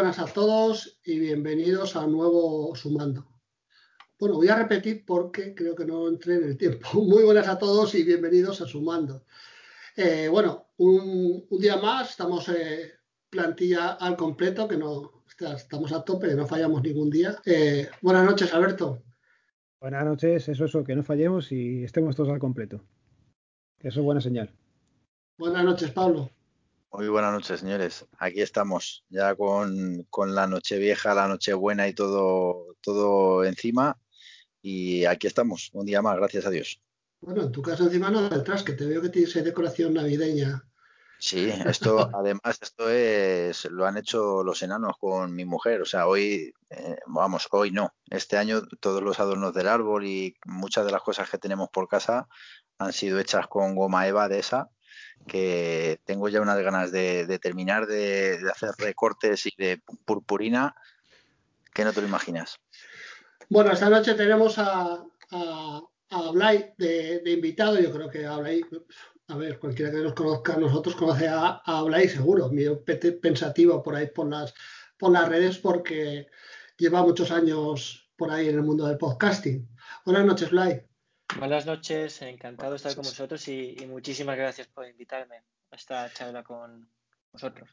Buenas a todos y bienvenidos a un nuevo Sumando. Bueno, voy a repetir porque creo que no entré en el tiempo. Muy buenas a todos y bienvenidos a Sumando. Eh, bueno, un, día más, estamos eh, plantilla al completo, que no estamos a tope, no fallamos ningún día. Eh, buenas noches, Alberto. Buenas noches, eso es, que no fallemos y estemos todos al completo. Eso es buena señal. Buenas noches, Pablo. Muy buenas noches, señores. Aquí estamos, ya con, la noche vieja, la noche buena y todo, todo encima. Y aquí estamos, un día más, gracias a Dios. Bueno, en tu casa encima no detrás, que te veo que tienes decoración navideña. Sí, esto además esto es lo han hecho los enanos con mi mujer, o sea, hoy eh, vamos, hoy no. Este año todos los adornos del árbol y muchas de las cosas que tenemos por casa han sido hechas con goma eva de esa que tengo ya unas ganas de, terminar de, hacer recortes y de purpurina que no te lo imaginas. Bueno, esta noche tenemos a, a, Blay de, invitado. Yo creo que a Blay, a ver, cualquiera que nos conozca, nosotros conoce a, a Blay seguro. Mi pensativo por ahí por las, por las redes porque lleva muchos años por ahí en el mundo del podcasting. Buenas noches, Blay. Buenas noches, encantado de estar con vosotros y, muchísimas gracias por invitarme a esta charla con vosotros.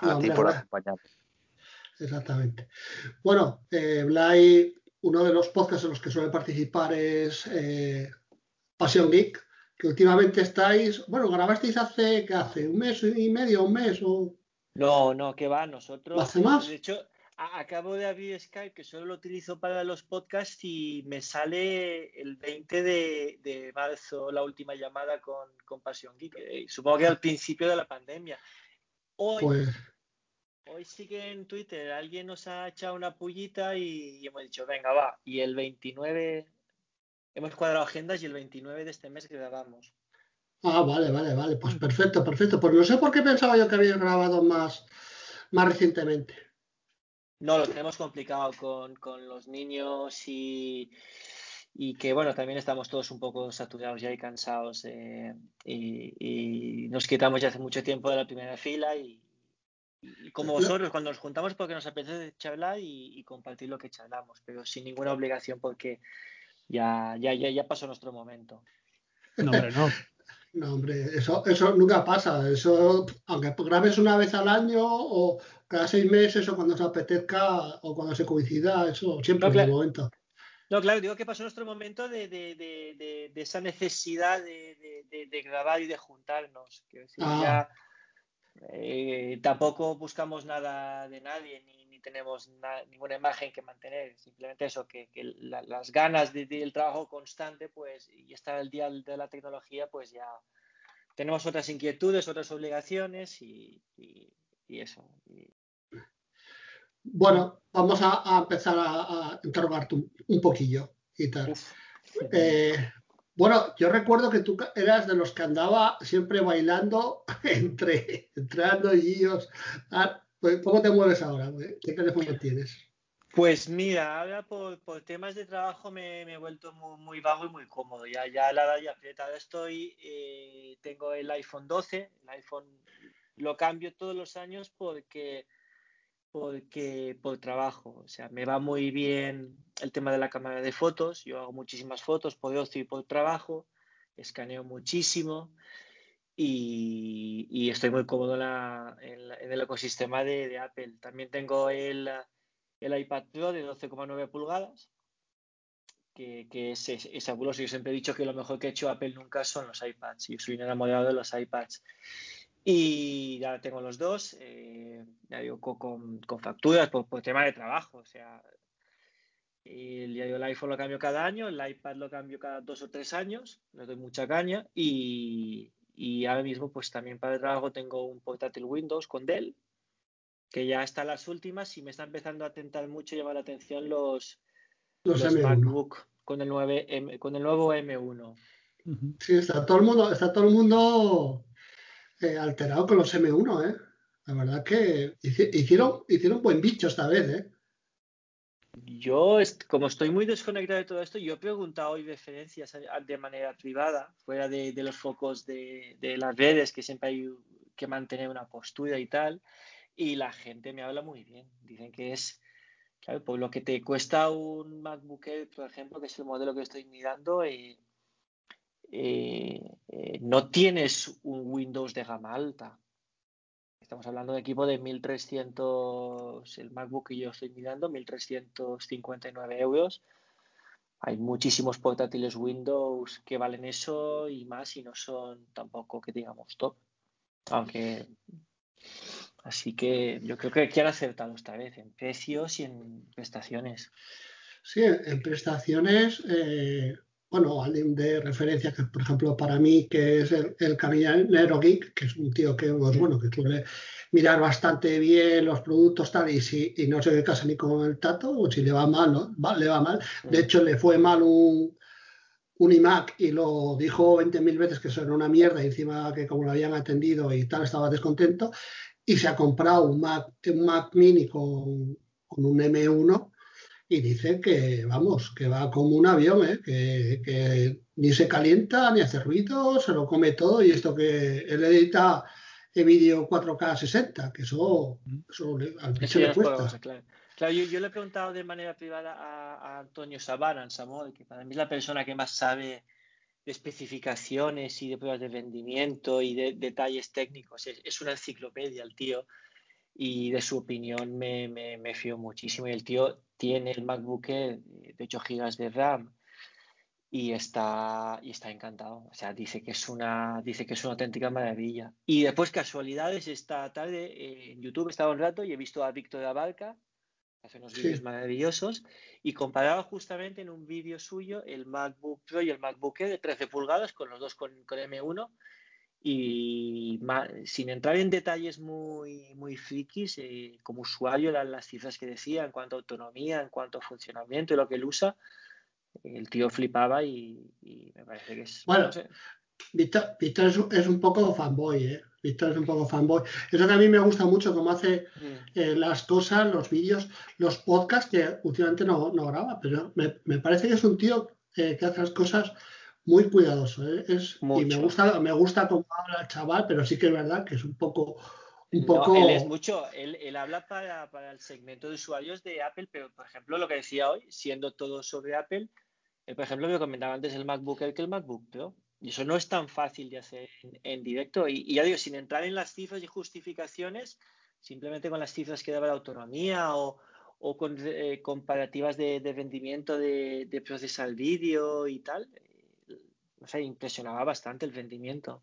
A ti por acompañarme. Exactamente. Bueno, eh, Blay, uno de los podcasts en los que suele participar es eh, Pasión Geek, que últimamente estáis, bueno, grabasteis hace, ¿qué hace? ¿Un mes y medio, un mes? O... No, no, que va, nosotros. ¿Hace más? De hecho, acabo de abrir Skype, que solo lo utilizo para los podcasts, y me sale el 20 de, marzo la última llamada con, con Pasión Geek. Eh, supongo que al principio de la pandemia. Hoy, pues hoy sí que en Twitter alguien nos ha echado una pullita y, hemos dicho, venga, va. Y el 29, hemos cuadrado agendas y el 29 de este mes grabamos. Ah, vale, vale, vale. Pues perfecto, perfecto. Pues no sé por qué pensaba yo que habías grabado más, más recientemente. No, lo tenemos complicado con, con los niños y, y, que, bueno, también estamos todos un poco saturados ya y cansados eh, y, nos quitamos ya hace mucho tiempo de la primera fila y, como vosotros, cuando nos juntamos porque nos apetece charlar y, compartir lo que charlamos, pero sin ninguna obligación porque ya, ya, ya, ya pasó nuestro momento. No, hombre, no. No, hombre, eso, eso nunca pasa. Eso, aunque grabes una vez al año o cada seis meses o cuando se apetezca o cuando se coincida, eso siempre es el momento. No, claro, digo que pasó nuestro momento de, de, de, de esa necesidad de, grabar y de juntarnos. Ah. Eh, tampoco buscamos nada de nadie ni, ni tenemos ninguna imagen que mantener. Simplemente eso, que, que las ganas del trabajo constante pues y estar al día de la tecnología, pues ya tenemos otras inquietudes, otras obligaciones y, y, eso. Bueno, vamos a, empezar a, interrogarte un, poquillo y tal. Eh, bueno, yo recuerdo que tú eras de los que andaba siempre bailando entre entrando y guíos. Ah, pues, ¿Cómo te mueves ahora? ¿Qué teléfono tienes? Pues mira, ahora por, temas de trabajo me, he vuelto muy, vago y muy cómodo. Ya, ya la edad ya apretada estoy. Eh, tengo el iPhone 12. El iPhone lo cambio todos los años porque porque por trabajo, o sea, me va muy bien el tema de la cámara de fotos, yo hago muchísimas fotos por ocio y por trabajo, escaneo muchísimo y, estoy muy cómodo en, el ecosistema de, Apple. También tengo el, iPad Pro de 12,9 pulgadas, que, es, es, fabuloso. Yo siempre he dicho que lo mejor que ha hecho Apple nunca son los iPads. Yo soy enamorado de los iPads. Y ya tengo los dos, eh, ya digo, con, facturas por, tema de trabajo. O sea, el, el iPhone lo cambio cada año, el iPad lo cambio cada dos o tres años, le doy mucha caña. Y, ahora mismo, pues también para el trabajo tengo un portátil Windows con Dell, que ya está en las últimas y me está empezando a tentar mucho llamar la atención los, los, MacBook con el, 9 con el nuevo M1. Sí, está todo el mundo, está todo el mundo eh, alterado con los M1, ¿eh? La verdad que hicieron, hicieron buen bicho esta vez, ¿eh? Yo, como estoy muy desconectado de todo esto, yo he preguntado hoy referencias de manera privada, fuera de, los focos de, las redes, que siempre hay que mantener una postura y tal. y la gente me habla muy bien. Dicen que es, claro, por lo que te cuesta un MacBook por ejemplo, que es el modelo que estoy mirando, eh, eh, eh, no tienes un Windows de gama alta. Estamos hablando de equipo de 1300, el MacBook que yo estoy mirando, 1359 euros. Hay muchísimos portátiles Windows que valen eso y más y no son tampoco que digamos top. Aunque así que yo creo que han acertado esta vez en precios y en prestaciones. Sí, en prestaciones eh, bueno, alguien de referencia que, por ejemplo, para mí, que es el, el Caminero Geek, que es un tío que, pues, bueno, que suele mirar bastante bien los productos tal, y, si, y no se ve casi ni con el tato, o si le va mal, ¿no? le va mal. De hecho, le fue mal un, un iMac y lo dijo 20.000 veces que eso era una mierda, y encima que como lo habían atendido y tal, estaba descontento, y se ha comprado un Mac, un Mac mini con, con un M1 y dice que, vamos, que va como un avión, ¿eh? que, que, ni se calienta, ni hace ruido, se lo come todo y esto que él edita el vídeo 4K 60, que eso, eso al eso le cuesta. claro. claro yo, yo, le he preguntado de manera privada a, a Antonio Sabana, en Samoa, que para mí es la persona que más sabe de especificaciones y de pruebas de rendimiento y de detalles técnicos. Es, es una enciclopedia el tío y de su opinión me, me, me fío muchísimo. Y el tío tiene el MacBook Air de 8 GB de RAM y está, y está encantado. O sea, dice que, es una, dice que es una auténtica maravilla. Y después, casualidades, esta tarde eh, en YouTube estaba un rato y he visto a Víctor Abarca, hace unos vídeos maravillosos, y comparaba justamente en un vídeo suyo el MacBook Pro y el MacBook Air de 13 pulgadas, con los dos con, con M1, y sin entrar en detalles muy, muy frikis, eh, como usuario, eran las cifras que decía en cuanto a autonomía, en cuanto a funcionamiento y lo que él usa, el tío flipaba y, y me parece que es. Bueno, no sé. Víctor, Víctor es, es, un poco fanboy, ¿eh? Víctor es un poco fanboy. Eso que a mí me gusta mucho, cómo hace mm. eh, las cosas, los vídeos, los podcasts, que últimamente no, no graba, pero me, me, parece que es un tío eh, que hace las cosas muy cuidadoso. ¿eh? Es, y me gusta, me gusta cómo habla el chaval, pero sí que es verdad que es un poco. Un poco... No, él es mucho, él, él habla para, para, el segmento de usuarios de Apple, pero por ejemplo, lo que decía hoy, siendo todo sobre Apple, él, por ejemplo, me comentaba antes el MacBook Air que el MacBook Pro. Y eso no es tan fácil de hacer en, en directo. Y, y, ya digo, sin entrar en las cifras y justificaciones, simplemente con las cifras que daba de autonomía o, o con eh, comparativas de, de, rendimiento de, de procesar vídeo y tal, no sé, impresionaba bastante el rendimiento.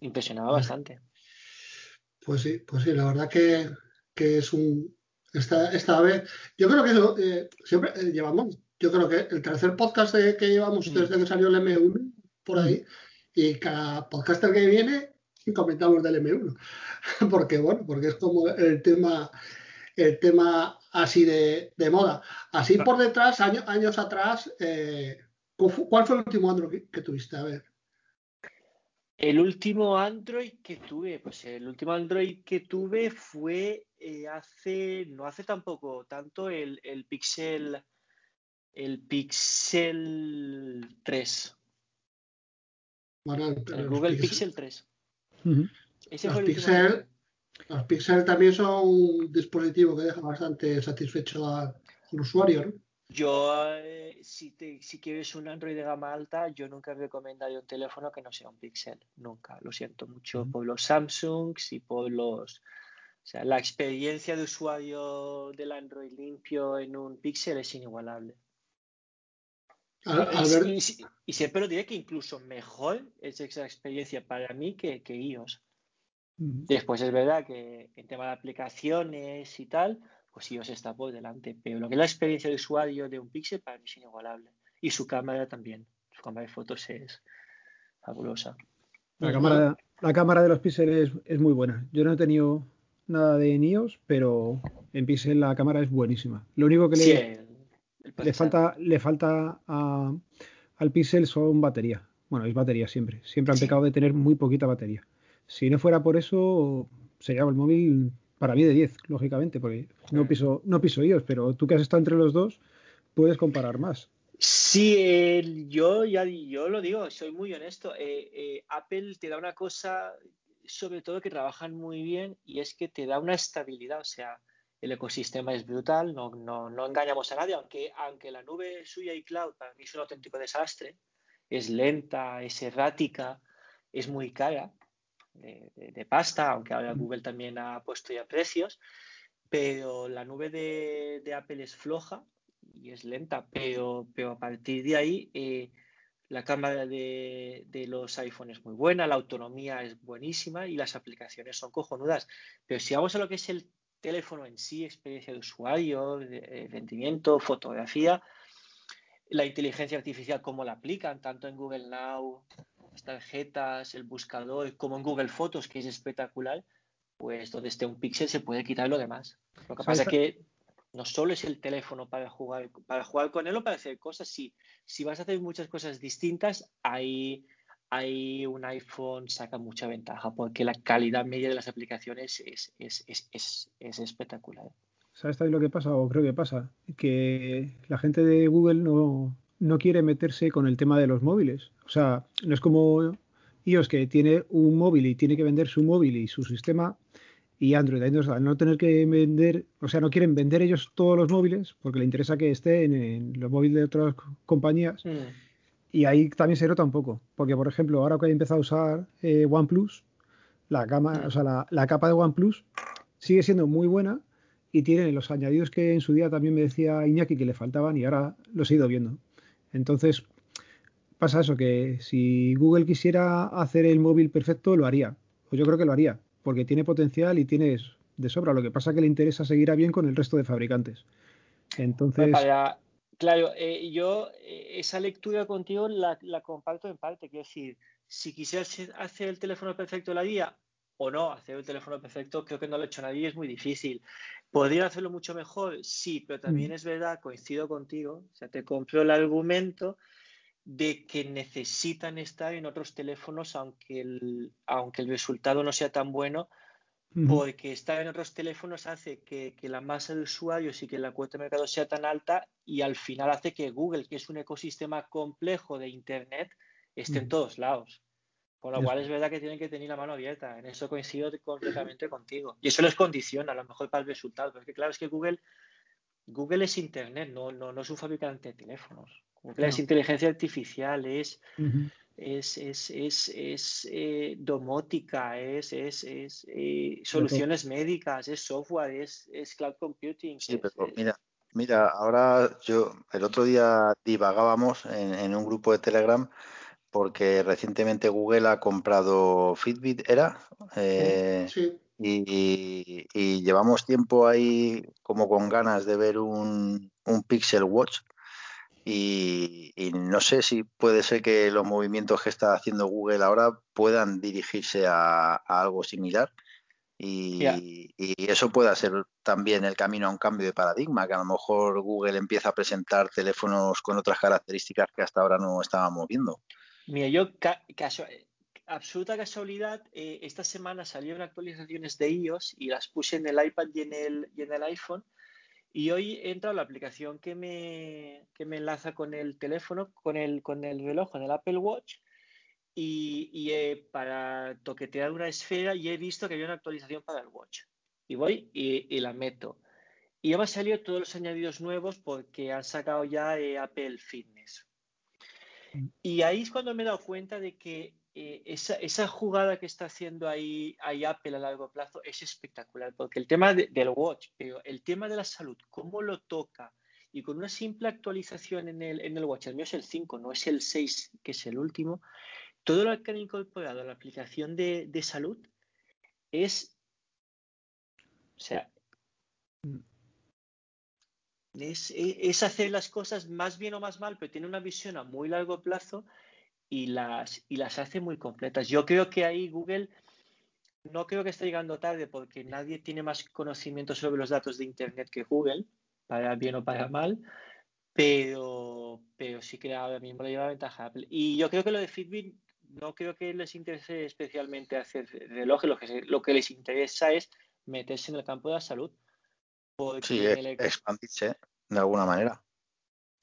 Impresionaba pues, bastante. Pues sí, pues sí, la verdad que, que es un. Esta, esta vez, yo creo que eh, siempre eh, llevamos, yo creo que el tercer podcast de, que llevamos mm. desde que salió el M1 por ahí, mm. y cada podcast que viene comentamos del M1. porque bueno, porque es como el tema, el tema así de, de moda. Así por detrás, año, años atrás, eh, ¿Cuál fue el último Android que tuviste? A ver. El último Android que tuve, pues el último Android que tuve fue eh, hace, no hace tampoco tanto, el, el Pixel, el Pixel 3. Bueno, el, el Google Pixel, Pixel 3. Uh -huh. Ese los, fue el Pixel, los Pixel también son un dispositivo que deja bastante satisfecho al usuario, ¿no? Yo, eh, si, te, si quieres un Android de gama alta, yo nunca recomendaría un teléfono que no sea un Pixel. Nunca. Lo siento mucho por los Samsungs y por los. O sea, la experiencia de usuario del Android limpio en un Pixel es inigualable. A, a ver. y, y, y, siempre lo diré que incluso mejor es esa experiencia para mí que, que iOS. Después es verdad que en tema de aplicaciones y tal, pues iOS está por delante. Pero lo que es la experiencia de usuario de un Pixel para mí es inigualable. Y su cámara también. Su cámara de fotos es fabulosa. La cámara, la cámara de los Pixel es, es, muy buena. Yo no he tenido nada de iOS, pero en Pixel la cámara es buenísima. Lo único que le, sí, el, el le falta, le falta a, al Pixel son batería. Bueno, es batería siempre. Siempre han sí. pecado de tener muy poquita batería. Si no fuera por eso, sería el móvil para mí de 10, lógicamente, porque no piso, no piso iOS, pero tú que has estado entre los dos, puedes comparar más. Sí, eh, yo ya yo lo digo, soy muy honesto. Eh, eh, Apple te da una cosa, sobre todo que trabajan muy bien y es que te da una estabilidad, o sea, el ecosistema es brutal, no, no, no engañamos a nadie, aunque, aunque la nube suya y cloud para mí es un auténtico desastre, es lenta, es errática, es muy cara de, pasta, aunque ahora Google también ha puesto ya precios, pero la nube de, Apple es floja y es lenta, pero, pero a partir de ahí eh, la cámara de, de, los iPhones es muy buena, la autonomía es buenísima y las aplicaciones son cojonudas. Pero si vamos a lo que es el teléfono en sí, experiencia de usuario, de rendimiento, fotografía, la inteligencia artificial, cómo la aplican, tanto en Google Now, las tarjetas, el buscador, como en Google Fotos, que es espectacular, pues donde esté un píxel se puede quitar lo demás. Lo que pasa es que no solo es el teléfono para jugar, para jugar con él o para hacer cosas, sí. Si vas a hacer muchas cosas distintas, ahí, ahí un iPhone saca mucha ventaja, porque la calidad media de las aplicaciones es, es, es, es espectacular. ¿Sabes también lo que pasa? O creo que pasa, que la gente de Google no, no quiere meterse con el tema de los móviles. O sea, no es como iOS que tiene un móvil y tiene que vender su móvil y su sistema y Android. Entonces, al no tener que vender, o sea, no quieren vender ellos todos los móviles porque le interesa que estén en, los móviles de otras compañías. Mm. Y ahí también se nota un poco, porque por ejemplo, ahora que he empezado a usar eh, OnePlus, la, cama, mm. o sea, la, la, capa de OnePlus sigue siendo muy buena, y tiene los añadidos que en su día también me decía Iñaki que le faltaban y ahora los he ido viendo. Entonces, pasa eso, que si Google quisiera hacer el móvil perfecto, lo haría. Pues yo creo que lo haría, porque tiene potencial y tiene de sobra. Lo que pasa es que le interesa seguir a bien con el resto de fabricantes. Entonces... claro, eh, yo eh, esa lectura contigo la, comparto en parte. Quiero decir, si quisieras hacer el teléfono perfecto, la haría o no, hacer el teléfono perfecto creo que no lo ha hecho nadie, es muy difícil. ¿Podría hacerlo mucho mejor? Sí, pero también mm. es verdad, coincido contigo, o sea, te compro el argumento de que necesitan estar en otros teléfonos aunque el, aunque el resultado no sea tan bueno, porque estar en otros teléfonos hace que, la masa de usuarios y que la cuota de mercado sea tan alta y al final hace que Google, que es un ecosistema complejo de Internet, esté en todos lados. Con lo cual es verdad que tienen que tener la mano abierta. En eso coincido completamente contigo. Y eso les condiciona a lo mejor para el resultado. Porque claro, es que Google, Google es Internet, no, no, no es un fabricante de teléfonos. Google es inteligencia artificial, es, es, es, es, es eh, domótica, es, es, es eh, soluciones médicas, es software, es, es cloud computing. Sí, pero mira, mira, ahora yo, el otro día divagábamos en, en un grupo de Telegram porque recientemente Google ha comprado Fitbit, ¿era? Eh, sí. Y, llevamos tiempo ahí como con ganas de ver un, Pixel Watch y, no sé si puede ser que los movimientos que está haciendo Google ahora puedan dirigirse a, algo similar y, y, eso pueda ser también el camino a un cambio de paradigma, que a lo mejor Google empieza a presentar teléfonos con otras características que hasta ahora no estábamos viendo. Mira, yo, absoluta casualidad, eh, esta semana salieron actualizaciones de iOS y las puse en el iPad y en el, y en el iPhone. Y hoy he entrado a la aplicación que me, que me enlaza con el teléfono, con el, con el reloj, con el Apple Watch, y, y para toquetear una esfera y he visto que había una actualización para el Watch. Y voy y, la meto. Y ya me han salido todos los añadidos nuevos porque han sacado ya eh, Apple Fitness. Y ahí es cuando me he dado cuenta de que eh, esa, jugada que está haciendo ahí, Apple a largo plazo es espectacular, porque el tema del watch, pero el tema de la salud, cómo lo toca, y con una simple actualización en el, en el watch, el mío es el 5, no es el 6, que es el último, todo lo que han incorporado a la aplicación de, de salud es, o sea, es, hacer las cosas más bien o más mal, pero tiene una visión a muy largo plazo y las, y las hace muy completas. Yo creo que ahí Google no creo que esté llegando tarde porque nadie tiene más conocimiento sobre los datos de Internet que Google, para bien o para mal, pero, pero sí que ahora mismo le lleva ventaja Apple. Y yo creo que lo de Fitbit no creo que les interese especialmente hacer relojes, lo que, lo que les interesa es meterse en el campo de la salud sí, expandirse de alguna manera.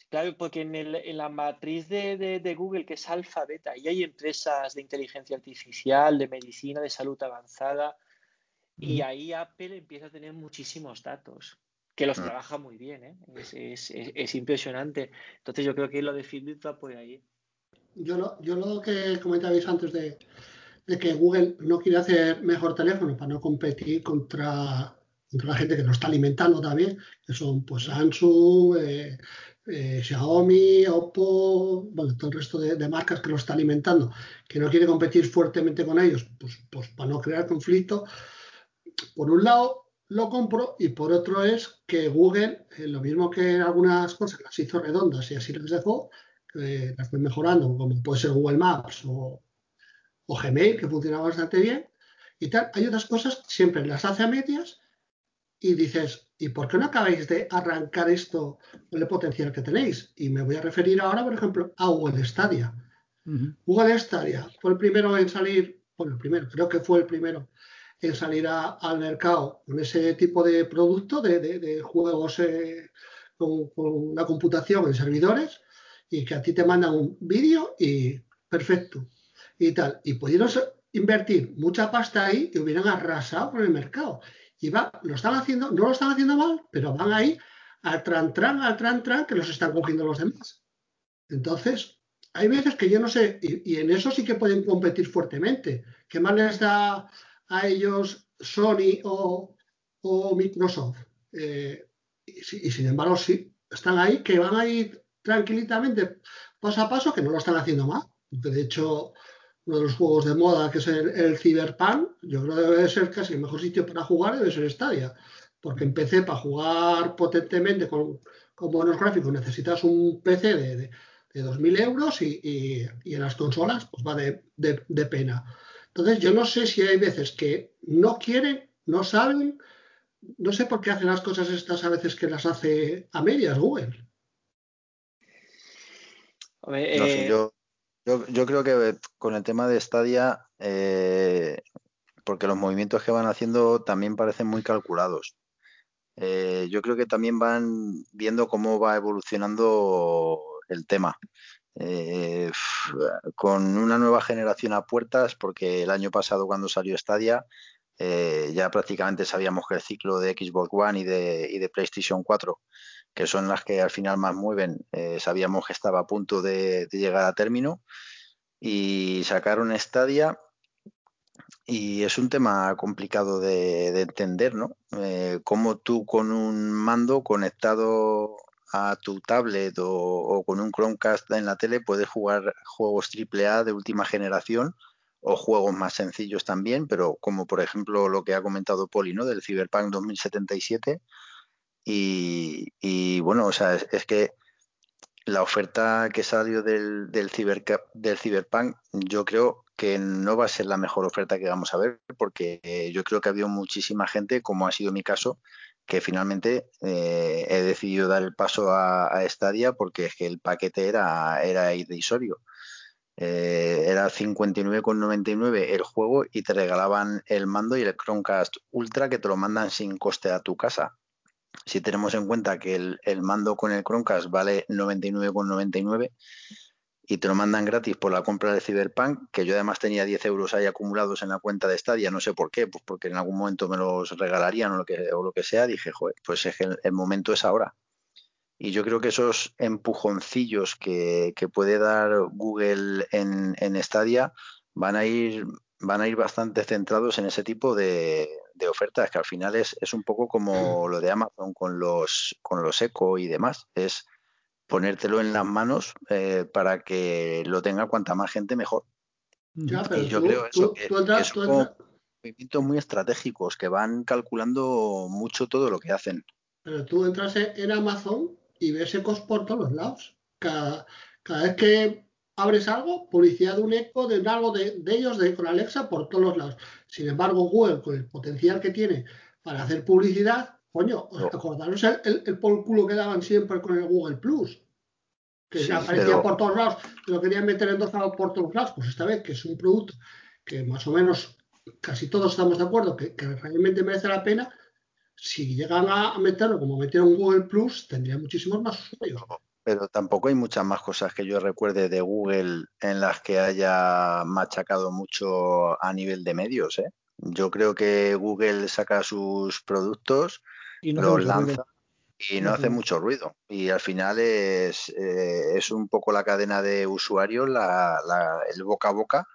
Claro, porque en, el, en la matriz de, de, Google, que es alfa, beta, y hay empresas de inteligencia artificial, de medicina, de salud avanzada, y ahí Apple empieza a tener muchísimos datos, que los ah. trabaja muy bien, ¿eh? es, es, es, impresionante. Entonces yo creo que lo de Fitbit va por ahí. Yo lo, yo lo que comentabais antes de, de que Google no quiere hacer mejor teléfono para no competir contra, la gente que lo está alimentando también, que son pues Samsung, eh, eh, Xiaomi, Oppo, bueno, todo el resto de, marcas que lo está alimentando, que no quiere competir fuertemente con ellos, pues, pues para no crear conflicto. Por un lado, lo compro y por otro es que Google, eh, lo mismo que algunas cosas las hizo redondas y así las dejó, las fue mejorando, como puede ser Google Maps o, o Gmail, que funciona bastante bien, y tal. Hay otras cosas, siempre las hace a medias y dices, ¿y por qué no acabáis de arrancar esto con el potencial que tenéis? Y me voy a referir ahora, por ejemplo, a Google Stadia. Google Stadia fue el primero en salir, bueno, el primero, creo que fue el primero en salir al mercado con ese tipo de producto de, juegos eh, con, con, la computación en servidores y que a ti te mandan un vídeo y perfecto y tal. Y pudieron invertir mucha pasta ahí y hubieran arrasado con el mercado. Y va, lo están haciendo, no lo están haciendo mal, pero van ahí al tran tran, al tran tran, que los están cogiendo los demás. Entonces, hay veces que yo no sé, y, en eso sí que pueden competir fuertemente. ¿Qué más les da a ellos Sony o, Microsoft? Eh, y, sin embargo, sí, están ahí, que van a ir tranquilamente, paso a paso, que no lo están haciendo mal. De hecho, uno de los juegos de moda, que es el, Cyberpunk, yo creo que debe ser casi el mejor sitio para jugar, debe ser Stadia. Porque empecé para jugar potentemente con, buenos gráficos necesitas un PC de, de, 2.000 euros y, en las consolas pues va de, pena. Entonces yo no sé si hay veces que no quieren, no saben, no sé por qué hacen las cosas estas a veces que las hace a medias Google. Eh, yo, yo, creo que con el tema de Stadia, eh, porque los movimientos que van haciendo también parecen muy calculados. Eh, yo creo que también van viendo cómo va evolucionando el tema. Eh, con una nueva generación a puertas, porque el año pasado cuando salió Stadia ya prácticamente sabíamos que el ciclo de Xbox One y de, y de PlayStation 4 que son las que al final más mueven, eh, sabíamos que estaba a punto de, llegar a término y sacaron Stadia y es un tema complicado de, entender, ¿no? Eh, cómo tú con un mando conectado a tu tablet o, con un Chromecast en la tele puedes jugar juegos AAA de última generación o juegos más sencillos también, pero como por ejemplo lo que ha comentado Poli, ¿no? Del Cyberpunk 2077, y, bueno, o sea, es, que la oferta que salió del, del, del Cyberpunk, yo creo que no va a ser la mejor oferta que vamos a ver, porque eh, yo creo que ha habido muchísima gente, como ha sido mi caso, que finalmente eh, he decidido dar el paso a, a, Stadia porque es que el paquete era, era irrisorio. Eh, era 59,99 el juego y te regalaban el mando y el Chromecast Ultra que te lo mandan sin coste a tu casa si tenemos en cuenta que el, mando con el Chromecast vale 99,99 y te lo mandan gratis por la compra de Cyberpunk, que yo además tenía 10 euros ahí acumulados en la cuenta de Stadia, no sé por qué, pues porque en algún momento me los regalarían o lo que, o lo que sea, dije, joder, pues es que el, momento es ahora. Y yo creo que esos empujoncillos que, puede dar Google en, en Stadia van a ir van a ir bastante centrados en ese tipo de, de ofertas, que al final es, es un poco como lo de Amazon con los, con los eco y demás. Es ponértelo en las manos eh, para que lo tenga cuanta más gente mejor. y yo creo eso, que, son movimientos muy estratégicos que van calculando mucho todo lo que hacen. Pero tú entras en Amazon y ves ecos por todos los lados. Cada, cada vez que abres algo, publicidad de un eco, de algo de, ellos, de con Alexa, por todos los lados. Sin embargo, Google, con el potencial que tiene para hacer publicidad, coño, acordaros el, el, culo que daban siempre con el Google Plus, que aparecía por todos lados, lo querían meter en dos por todos lados. Pues esta vez, que es un producto que más o menos casi todos estamos de acuerdo que, realmente merece la pena, si llegan a, meterlo como metieron Google Plus, tendría muchísimos más usuarios. Pero tampoco hay muchas más cosas que yo recuerde de Google en las que haya machacado mucho a nivel de medios. ¿eh? Yo creo que Google saca sus productos, Y no los ruido. lanza y No hace mucho ruido. Y al final es, eh, es un poco la cadena de usuarios, la, la- el boca a boca,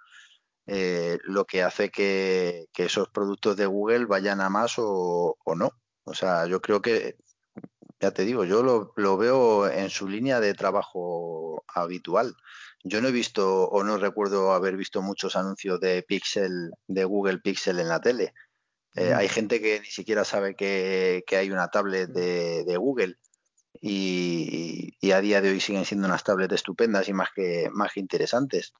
eh, lo que hace que, que esos productos de Google vayan a más o, o no. O sea, yo creo que ya te digo, yo lo, lo veo en su línea de trabajo habitual. Yo no he visto o no recuerdo haber visto muchos anuncios de Pixel, de Google Pixel en la tele. Eh, hay gente que ni siquiera sabe que, que hay una tablet de, de Google y, y a día de hoy siguen siendo unas tablets estupendas y más que, más que interesantes.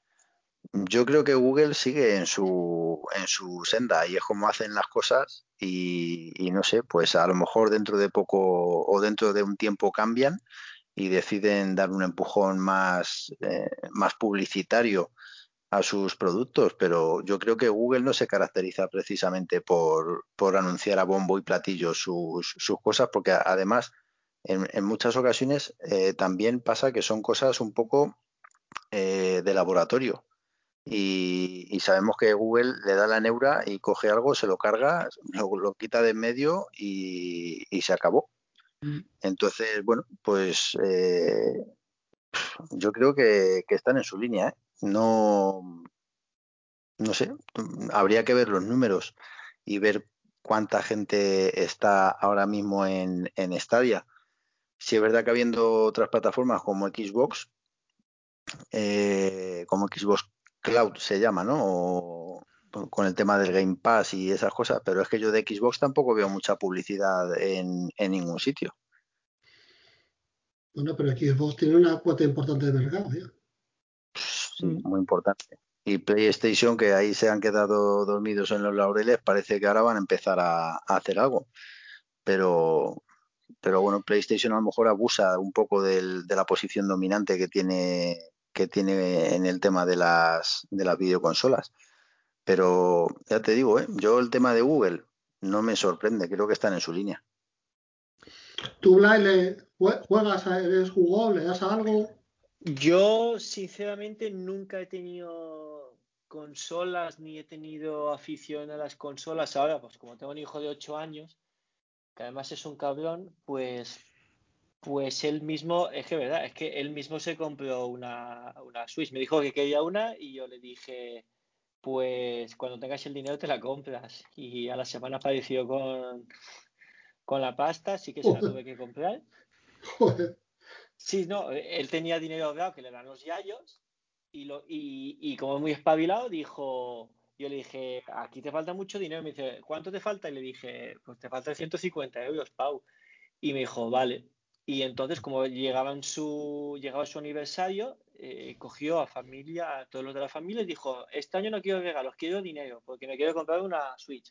Yo creo que Google sigue en su, en su senda y es como hacen las cosas y, no sé, pues a lo mejor dentro de poco o dentro de un tiempo cambian y deciden dar un empujón más, eh, más publicitario a sus productos, pero yo creo que Google no se caracteriza precisamente por, por anunciar a bombo y platillo sus, sus cosas, porque además en, en muchas ocasiones eh, también pasa que son cosas un poco eh, de laboratorio. Y, y sabemos que Google le da la neura y coge algo, se lo carga, lo, lo quita de en medio y, y se acabó. Mm. Entonces, bueno, pues eh, yo creo que, que están en su línea. ¿eh? No, no sé, habría que ver los números y ver cuánta gente está ahora mismo en, en Stadia. Si es verdad que habiendo otras plataformas como Xbox, eh, como Xbox Cloud se llama, ¿no? O, con el tema del Game Pass y esas cosas, pero es que yo de Xbox tampoco veo mucha publicidad en, en ningún sitio. Bueno, pero Xbox tiene una cuota importante de mercado, ¿eh? Sí, muy importante. Y PlayStation, que ahí se han quedado dormidos en los laureles, parece que ahora van a empezar a, a hacer algo. Pero, pero bueno, PlayStation a lo mejor abusa un poco del- de la posición dominante que tiene, que tiene en el tema de las, de las videoconsolas. Pero ya te digo, ¿eh? yo el tema de Google no me sorprende, creo que están en su línea. ¿Tú, Blay, le jue- juegas, a- eres jugón, le das a algo? Yo, sinceramente, nunca he tenido consolas ni he tenido afición a las consolas. Ahora, pues como tengo un hijo de 8 años, que además es un cabrón, pues, pues él mismo, es que verdad, es que él mismo se compró una, una Switch. Me dijo que quería una y yo le dije, pues cuando tengas el dinero te la compras. Y a la semana apareció con, con la pasta, así que se la tuve que comprar. Joder, Sí, no, él tenía dinero ahorrado que le dan los yayos y, lo, y, y como es muy espabilado, dijo, yo le dije, aquí te falta mucho dinero. Me dice, ¿cuánto te falta? Y le dije, pues te faltan 150 euros, Pau. Y me dijo, vale. Y entonces, como llegaba, en su, llegaba su aniversario, eh, cogió a familia, a todos los de la familia y dijo, este año no quiero regalos, quiero dinero, porque me quiero comprar una Switch.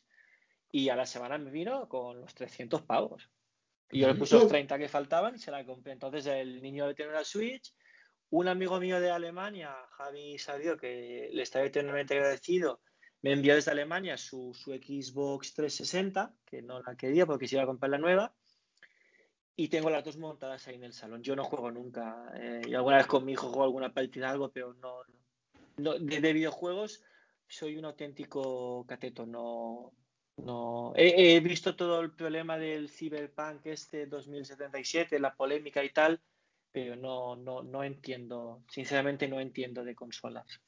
Y a la semana me vino con los 300 pavos. Y yo le puse los 30 que faltaban y se la compré. Entonces el niño tiene una Switch. Un amigo mío de Alemania, Javi Sabio, que le está eternamente agradecido, me envió desde Alemania su, su Xbox 360, que no la quería porque se iba a comprar la nueva. Y tengo las dos montadas ahí en el salón. Yo no juego nunca. Eh, y alguna vez con mi hijo juego alguna partida, algo, pero no. no. De, de, videojuegos soy un auténtico cateto. No. no. He, he, visto todo el problema del Cyberpunk este 2077, la polémica y tal, pero no, no, no entiendo. Sinceramente, no entiendo de consolas.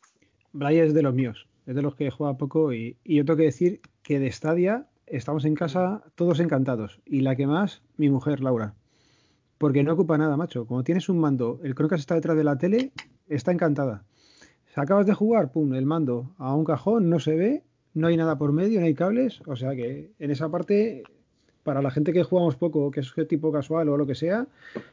Bray es de los míos, es de los que juega poco y, y yo tengo que decir que de Stadia estamos en casa todos encantados. Y la que más, mi mujer, Laura. Porque no ocupa nada, macho. Como tienes un mando, el Chromecast está detrás de la tele, está encantada. Si acabas de jugar, pum, el mando a un cajón, no se ve, no hay nada por medio, no hay cables. O sea que en esa parte, para la gente que jugamos poco, que es tipo casual o lo que sea,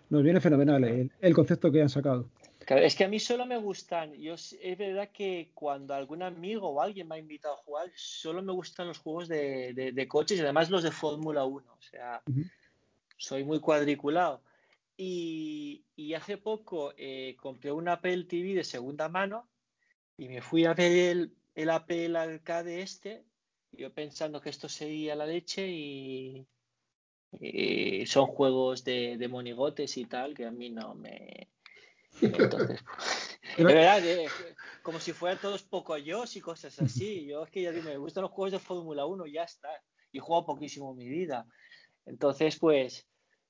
nos viene fenomenal el, el concepto que han sacado. Claro, es que a mí solo me gustan. Yo es verdad que cuando algún amigo o alguien me ha invitado a jugar, solo me gustan los juegos de, de, de coches y además los de Fórmula 1. O sea, uh -huh. soy muy cuadriculado. Y, y hace poco eh, compré un Apple TV de segunda mano y me fui a ver el, el Apple Arcade este, yo pensando que esto sería la leche y, eh, son juegos de, de, monigotes y tal que a mí no me. Entonces, de verdad, como si fueran todos poco yo y cosas así. Yo es que ya digo, me gustan los juegos de Fórmula 1 ya está. Y juego poquísimo en mi vida. Entonces, pues,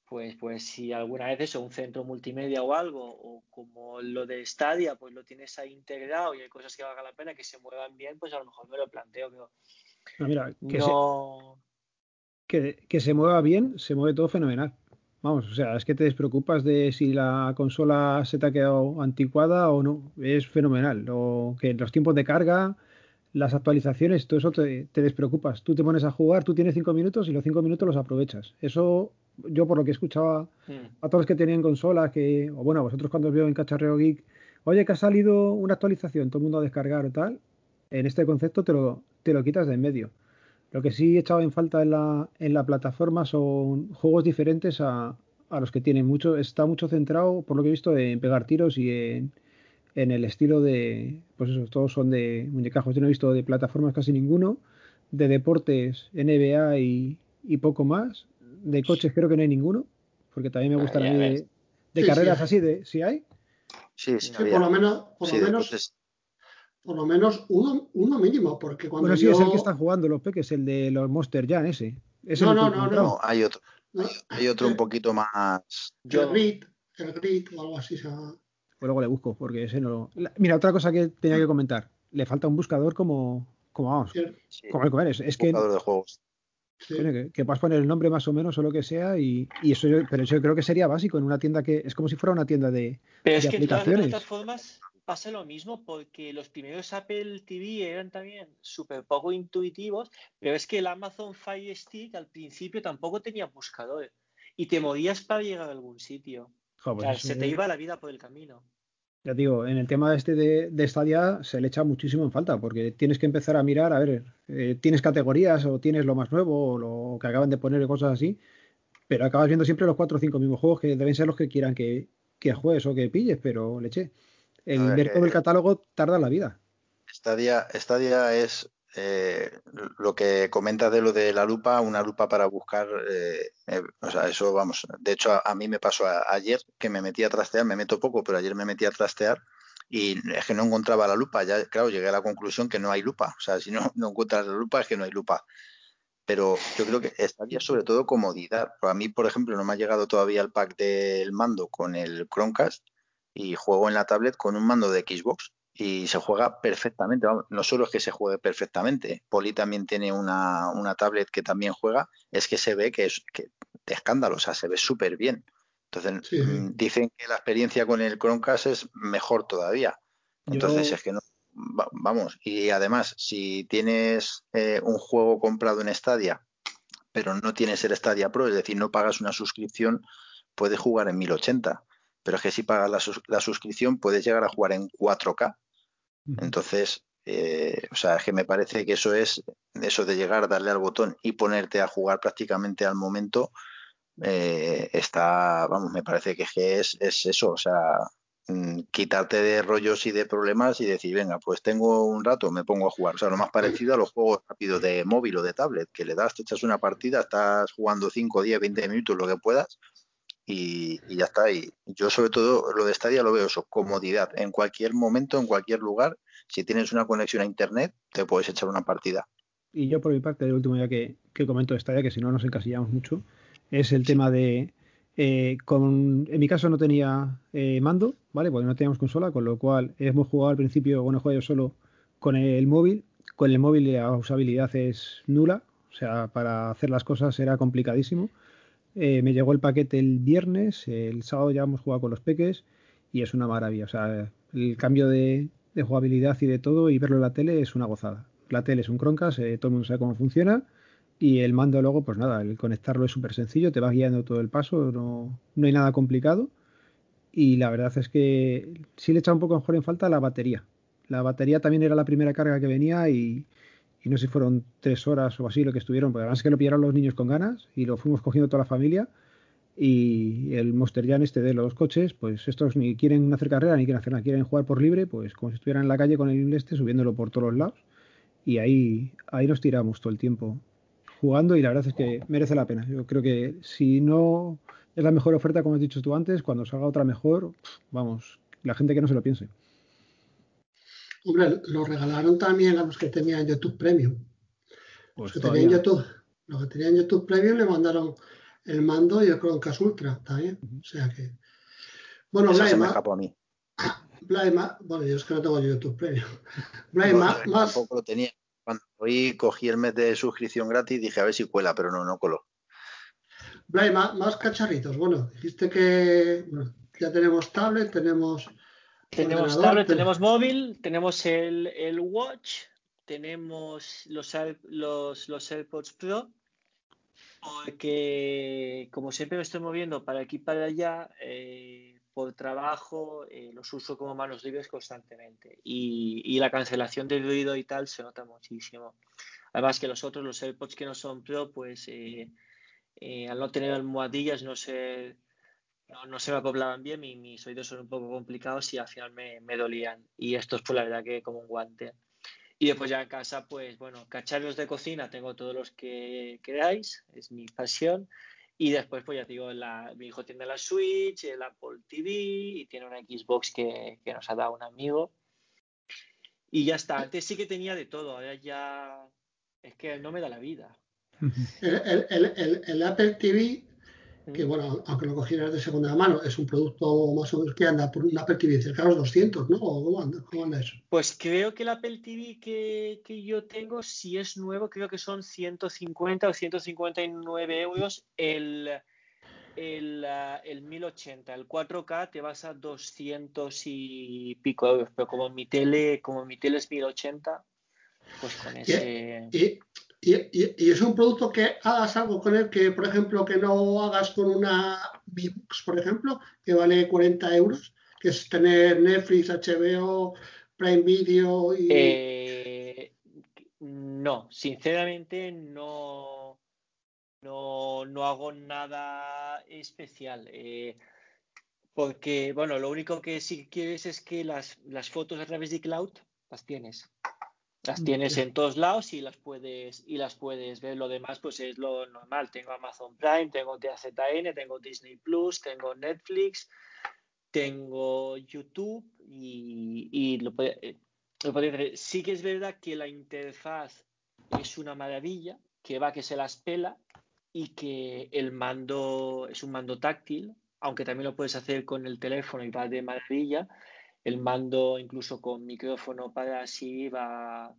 pues, pues si alguna vez eso, un centro multimedia o algo, o como lo de Stadia, pues lo tienes ahí integrado y hay cosas que valga la pena que se muevan bien, pues a lo mejor me lo planteo. Pero no, mira, que no que, se mueva bien, se mueve todo fenomenal. Vamos, o sea, es que te despreocupas de si la consola se te ha quedado anticuada o no. Es fenomenal. O que los tiempos de carga, las actualizaciones, todo eso te, despreocupas. Tú te pones a jugar, tú tienes cinco minutos y los cinco minutos los aprovechas. Eso, yo por lo que escuchaba hmm. a todos los que tenían consola, que, o bueno, vosotros cuando os veo en Cacharreo Geek, oye, que ha salido una actualización, todo el mundo a descargar o tal, en este concepto te lo, te lo quitas de en medio. Lo que sí he echado en falta en la, en la plataforma son juegos diferentes a, a los que tienen mucho, está mucho centrado, por lo que he visto, en pegar tiros y en, en el estilo de, pues eso, todos son de muñecajos. Yo no he visto de plataformas casi ninguno, de deportes, NBA y, y poco más. De coches creo que no hay ninguno, porque también me gustan a mí de, de carreras así, de, ¿sí hay? Sí, sí, por lo menos, por lo menos por lo menos uno, uno mínimo, porque cuando Bueno, sí, es el que están jugando los peques, el de los Monster Jam, ese. no, no, no, no, hay otro. Hay, otro un poquito más... El Grid, el Grid o algo así se llama. Pues luego le busco, porque ese no... Mira, otra cosa que tenía que comentar. Le falta un buscador como, como vamos, como el comer. Es, es que... de juegos. Que, que, puedas poner el nombre más o menos o lo que sea y, y eso yo, pero eso creo que sería básico en una tienda que es como si fuera una tienda de, pero de es que aplicaciones. de todas formas pasa lo mismo porque los primeros Apple TV eran también súper poco intuitivos, pero es que el Amazon Fire Stick al principio tampoco tenía buscador y te movías para llegar a algún sitio. Jo, pues o sea, se te iba la vida por el camino. Ya digo, en el tema este de, de Stadia se le echa muchísimo en falta porque tienes que empezar a mirar, a ver, eh, tienes categorías o tienes lo más nuevo o lo que acaban de poner y cosas así, pero acabas viendo siempre los cuatro o cinco mismos juegos que deben ser los que quieran que, que juegues o que pilles, pero leche el ver todo el catálogo tarda la vida. Stadia, Stadia es eh, lo que comentas de lo de la lupa, una lupa para buscar, eh, eh, o sea, eso vamos, de hecho a, mí me pasó ayer que me metí a trastear, me meto poco, pero ayer me metí a trastear y es que no encontraba la lupa, ya claro, llegué a la conclusión que no hay lupa, o sea, si no, no encuentras la lupa es que no hay lupa. Pero yo creo que Stadia sobre todo comodidad. A mí, por ejemplo, no me ha llegado todavía el pack del mando con el Chromecast y juego en la tablet con un mando de Xbox y se juega perfectamente. No solo es que se juegue perfectamente, Poli también tiene una, una tablet que también juega, es que se ve que es que, de escándalo, o sea, se ve súper bien. Entonces, mm, dicen que la experiencia con el Chromecast es mejor todavía. Entonces, es que no. Vamos, y además, si tienes eh, un juego comprado en Stadia, pero no tienes el Stadia Pro, es decir, no pagas una suscripción, puedes jugar en 1080 pero es que si pagas la, suscripción puedes llegar a jugar en 4K. Entonces, eh, o sea, es que me parece que eso es, eso de llegar, darle al botón y ponerte a jugar prácticamente al momento, eh, está, vamos, me parece que es, es eso, o sea, mm, quitarte de rollos y de problemas y decir, venga, pues tengo un rato, me pongo a jugar. O sea, lo más parecido a los juegos rápidos de móvil o de tablet, que le das, te echas una partida, estás jugando 5, 10, 20 minutos, lo que puedas, y, ya está. Y yo sobre todo lo de Stadia lo veo eso, comodidad. En cualquier momento, en cualquier lugar, si tienes una conexión a Internet, te puedes echar una partida. Y yo por mi parte, el último día que, que comento de Stadia, que si no nos encasillamos mucho, es el tema de... Eh, con, en mi caso no tenía eh, mando, ¿vale? Porque no teníamos consola, con lo cual hemos jugado al principio, bueno, he yo solo con el móvil. Con el móvil la usabilidad es nula, o sea, para hacer las cosas era complicadísimo. Eh, me llegó el paquete el viernes, el sábado ya hemos jugado con los peques y es una maravilla. O sea, el cambio de, jugabilidad y de todo y verlo en la tele es una gozada. La tele es un Chromecast, eh, todo el mundo sabe cómo funciona y el mando luego, pues nada, el conectarlo es súper sencillo, te va guiando todo el paso, no, no hay nada complicado y la verdad es que sí le echa un poco mejor en falta la batería. La batería también era la primera carga que venía y, y no sé si fueron tres horas o así lo que estuvieron, porque además que lo pillaron los niños con ganas y lo fuimos cogiendo toda la familia. Y el Monster Jam este de los coches, pues estos ni quieren hacer carrera ni quieren hacer nada, quieren jugar por libre, pues como si estuvieran en la calle con el este subiéndolo por todos los lados. Y ahí, ahí nos tiramos todo el tiempo. jugando y la verdad es que merece la pena. Yo creo que si no es la mejor oferta, como has dicho tú antes, cuando salga otra mejor, vamos, la gente que no se lo piense. Hombre, lo regalaron también a los que tenían YouTube Premium. Pues los, que tenían YouTube, los que tenían YouTube Premium le mandaron el mando y el Chromecast Ultra también. O sea que. Bueno, Eso se me escapó a mí. Blaima, bueno, yo es que no tengo YouTube Premium. No, yo más, tampoco lo tenía. Cuando hoy cogí el mes de suscripción gratis dije a ver si cuela, pero no, no coló. Blay, más, más cacharritos. Bueno, dijiste que bueno, ya tenemos tablet, tenemos. Tenemos tablet, te- tenemos móvil, tenemos el, el Watch, tenemos los, los, los AirPods Pro, porque como siempre me estoy moviendo para aquí y para allá, eh, por trabajo eh, los uso como manos libres constantemente y, y la cancelación del ruido y tal se nota muchísimo. Además que los otros, los AirPods que no son Pro, pues eh, eh, al no tener almohadillas no se, no, no se me acoplaban bien y mis oídos son un poco complicados y al final me, me dolían. Y estos, pues la verdad que como un guante. Y después ya en casa, pues bueno, cacharros de cocina tengo todos los que queráis, es mi pasión. Y después, pues ya te digo, la- mi hijo tiene la Switch, el Apple TV y tiene una Xbox que, que nos ha dado un amigo. Y ya está, antes sí que tenía de todo, ahora ya es que no me da la vida. El, el- el- el- el Apple TV, que bueno, aunque lo cogieras de segunda mano, es un producto más o menos que anda por un Apple TV cerca de los 200, ¿no? ¿O ¿Cómo anda, cómo anda eso? Pues creo que el Apple TV que, que yo tengo, si es nuevo, creo que son 150 o 159 euros el, el, ah, el 1080. El 4K te vas a 200 y pico euros, pero como mi tele, como mi tele es 1080, pues con ese... Y, y, y- es un producto que hagas algo con él que, por ejemplo, que no hagas con una V-Books, por ejemplo, que vale 40 euros, que es tener Netflix, HBO, Prime Video y... Eh, no, sinceramente no, no, no hago nada especial. eh, porque, bueno, lo único que sí quieres es que las, las fotos a través de cloud las tienes. Las tienes Ya. en todos lados y las puedes, y las puedes ver. Lo demás, pues es lo normal. Tengo Amazon Prime, tengo TAZN, tengo Disney Plus, tengo Netflix, tengo YouTube y, y lo, puede- eh, lo ver. Sí que es verdad que la interfaz es una maravilla, que va que se las pela y que el mando es un mando táctil, aunque también lo puedes hacer con el teléfono y va de maravilla. El mando incluso con micrófono para así va...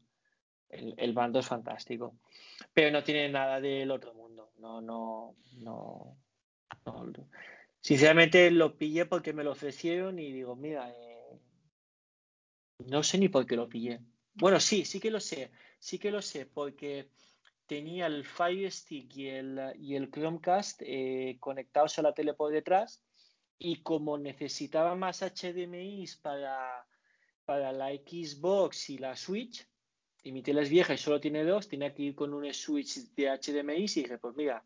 El, mando es fantástico. Pero no tiene nada del otro mundo. No, no, no, no. Sinceramente lo pillé porque me lo ofrecieron y digo, mira, eh, no sé ni por qué lo pillé. Bueno, sí, sí que lo sé. Sí que lo sé porque tenía el Fire Stick y el, y el Chromecast eh, conectados a la tele por detrás y como necesitaba más HDMI para, para la Xbox y la Switch, y mi tele es vieja y solo tiene dos, tenía que ir con un Switch de HDMI y dije, pues mira,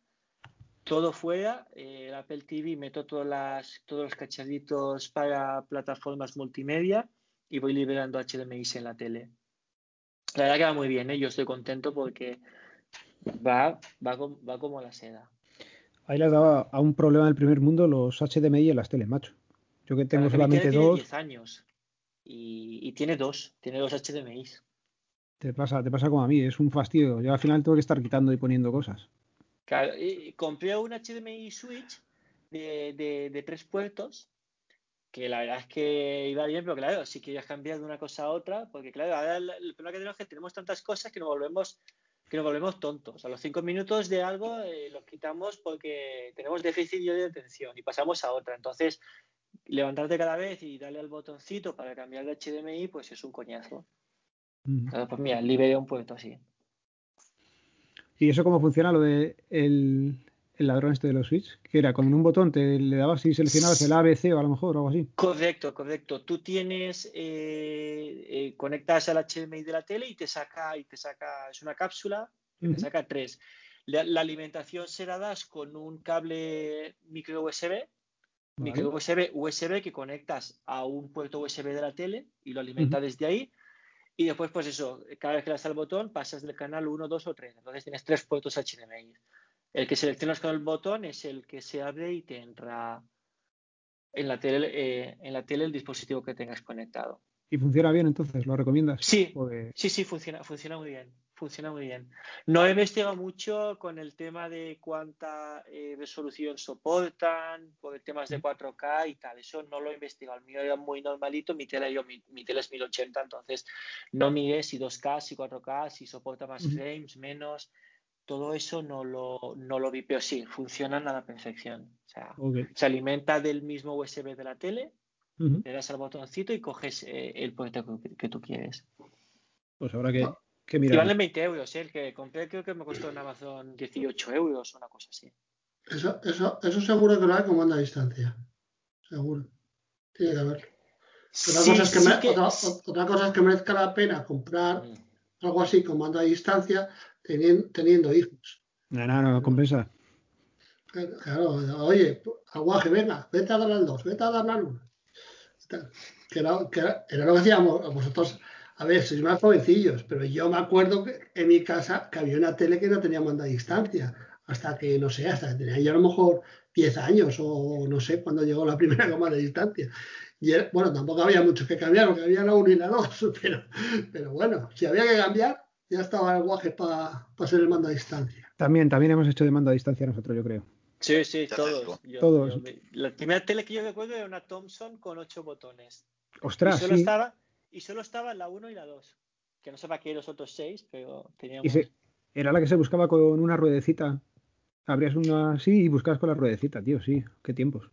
todo fuera, eh, el Apple TV, meto todas las, todos los cacharritos para plataformas multimedia y voy liberando HDMI en la tele. La verdad que va muy bien, ¿eh? yo estoy contento porque va, va, va como la seda. Ahí les daba a un problema del primer mundo los HDMI en las teles, macho. Yo que tengo solamente tiene dos, 10 años y, y tiene dos, tiene dos HDMI. te pasa, te pasa como a mí, es un fastidio. Yo al final tengo que estar quitando y poniendo cosas. Claro, y compré un HDMI Switch de, de, de tres puertos, que la verdad es que iba bien, pero claro, si querías cambiar de una cosa a otra, porque claro, ahora el, el problema que tenemos es que tenemos tantas cosas que nos volvemos, que nos volvemos tontos. A los cinco minutos de algo eh, los quitamos porque tenemos déficit de atención y pasamos a otra. Entonces, levantarte cada vez y darle al botoncito para cambiar de HDMI, pues es un coñazo. Mm. Claro, pues mira, liberé un puerto así. ¿Y eso cómo funciona lo de el, el ladrón este de los Switch? Que era con un botón te le dabas y seleccionabas el ABC o a lo mejor o algo así. Correcto, correcto. Tú tienes, eh, eh, conectas al HDMI de la tele y te saca, y te saca, es una cápsula, que te saca tres. La, la alimentación se la das con un cable micro USB, micro. USB, USB que conectas a un puerto USB de la tele y lo alimenta desde ahí. Y después, pues eso, cada vez que le das al botón, pasas del canal 1, 2 o 3. Entonces tienes tres puertos HDMI. El que seleccionas con el botón es el que se abre y te entra en la tele, eh, en la tele el dispositivo que tengas conectado. ¿Y funciona bien entonces? ¿Lo recomiendas? Sí, sí, sí, funciona, funciona muy bien. Funciona muy bien. No he investigado mucho con el tema de cuánta eh, resolución soportan, por el temas de 4K y tal. Eso no lo he investigado. El mío era muy normalito. Mi tele, yo, mi, tele es 1080, entonces no mide si 2K, si 4K, si soporta más frames, menos todo eso no lo, no lo vi, pero sí, funcionan a la perfección. O sea, se alimenta del mismo USB de la tele, le das al botoncito y coges eh, el puerto que, tú quieres. Pues ahora que, que mirar. Y valen 20 euros, ¿eh? el que compré creo que me costó en Amazon 18 euros o una cosa así. Eso, eso, eso seguro que lo hay con banda a distancia. Seguro. Tiene que haberlo. Otra, cosa, es que otra, cosa es que merezca la pena comprar mm. algo así con mando a distancia teniendo, hijos. No, no, no compensa. Claro, oye, aguaje, venga, vete a dar al 2, vete a dar al 1. Que era, lo que hacíamos vosotros. A ver, sois más jovencillos, pero yo me acuerdo que en mi casa que había una tele que no tenía mando a distancia. Hasta que, no sé, hasta que tenía yo a lo mejor 10 años o no sé cuando llegó la primera coma de distancia. Y bueno, tampoco había mucho que cambiar, porque había la 1 y la 2, pero, pero bueno, si había que cambiar, ya estaba el guaje para ser el mando a distancia. También, también hemos hecho de mando a distancia nosotros, yo creo. Sí, sí, todos. todos. la primera tele que yo recuerdo era una Thompson con ocho botones. Ostras, y solo estaba Y solo estaba la 1 y la 2. Que no sé para qué los otros seis, pero teníamos... era la que se buscaba con una ruedecita. Abrías una así y buscabas con la ruedecita, tío, sí. Qué tiempos.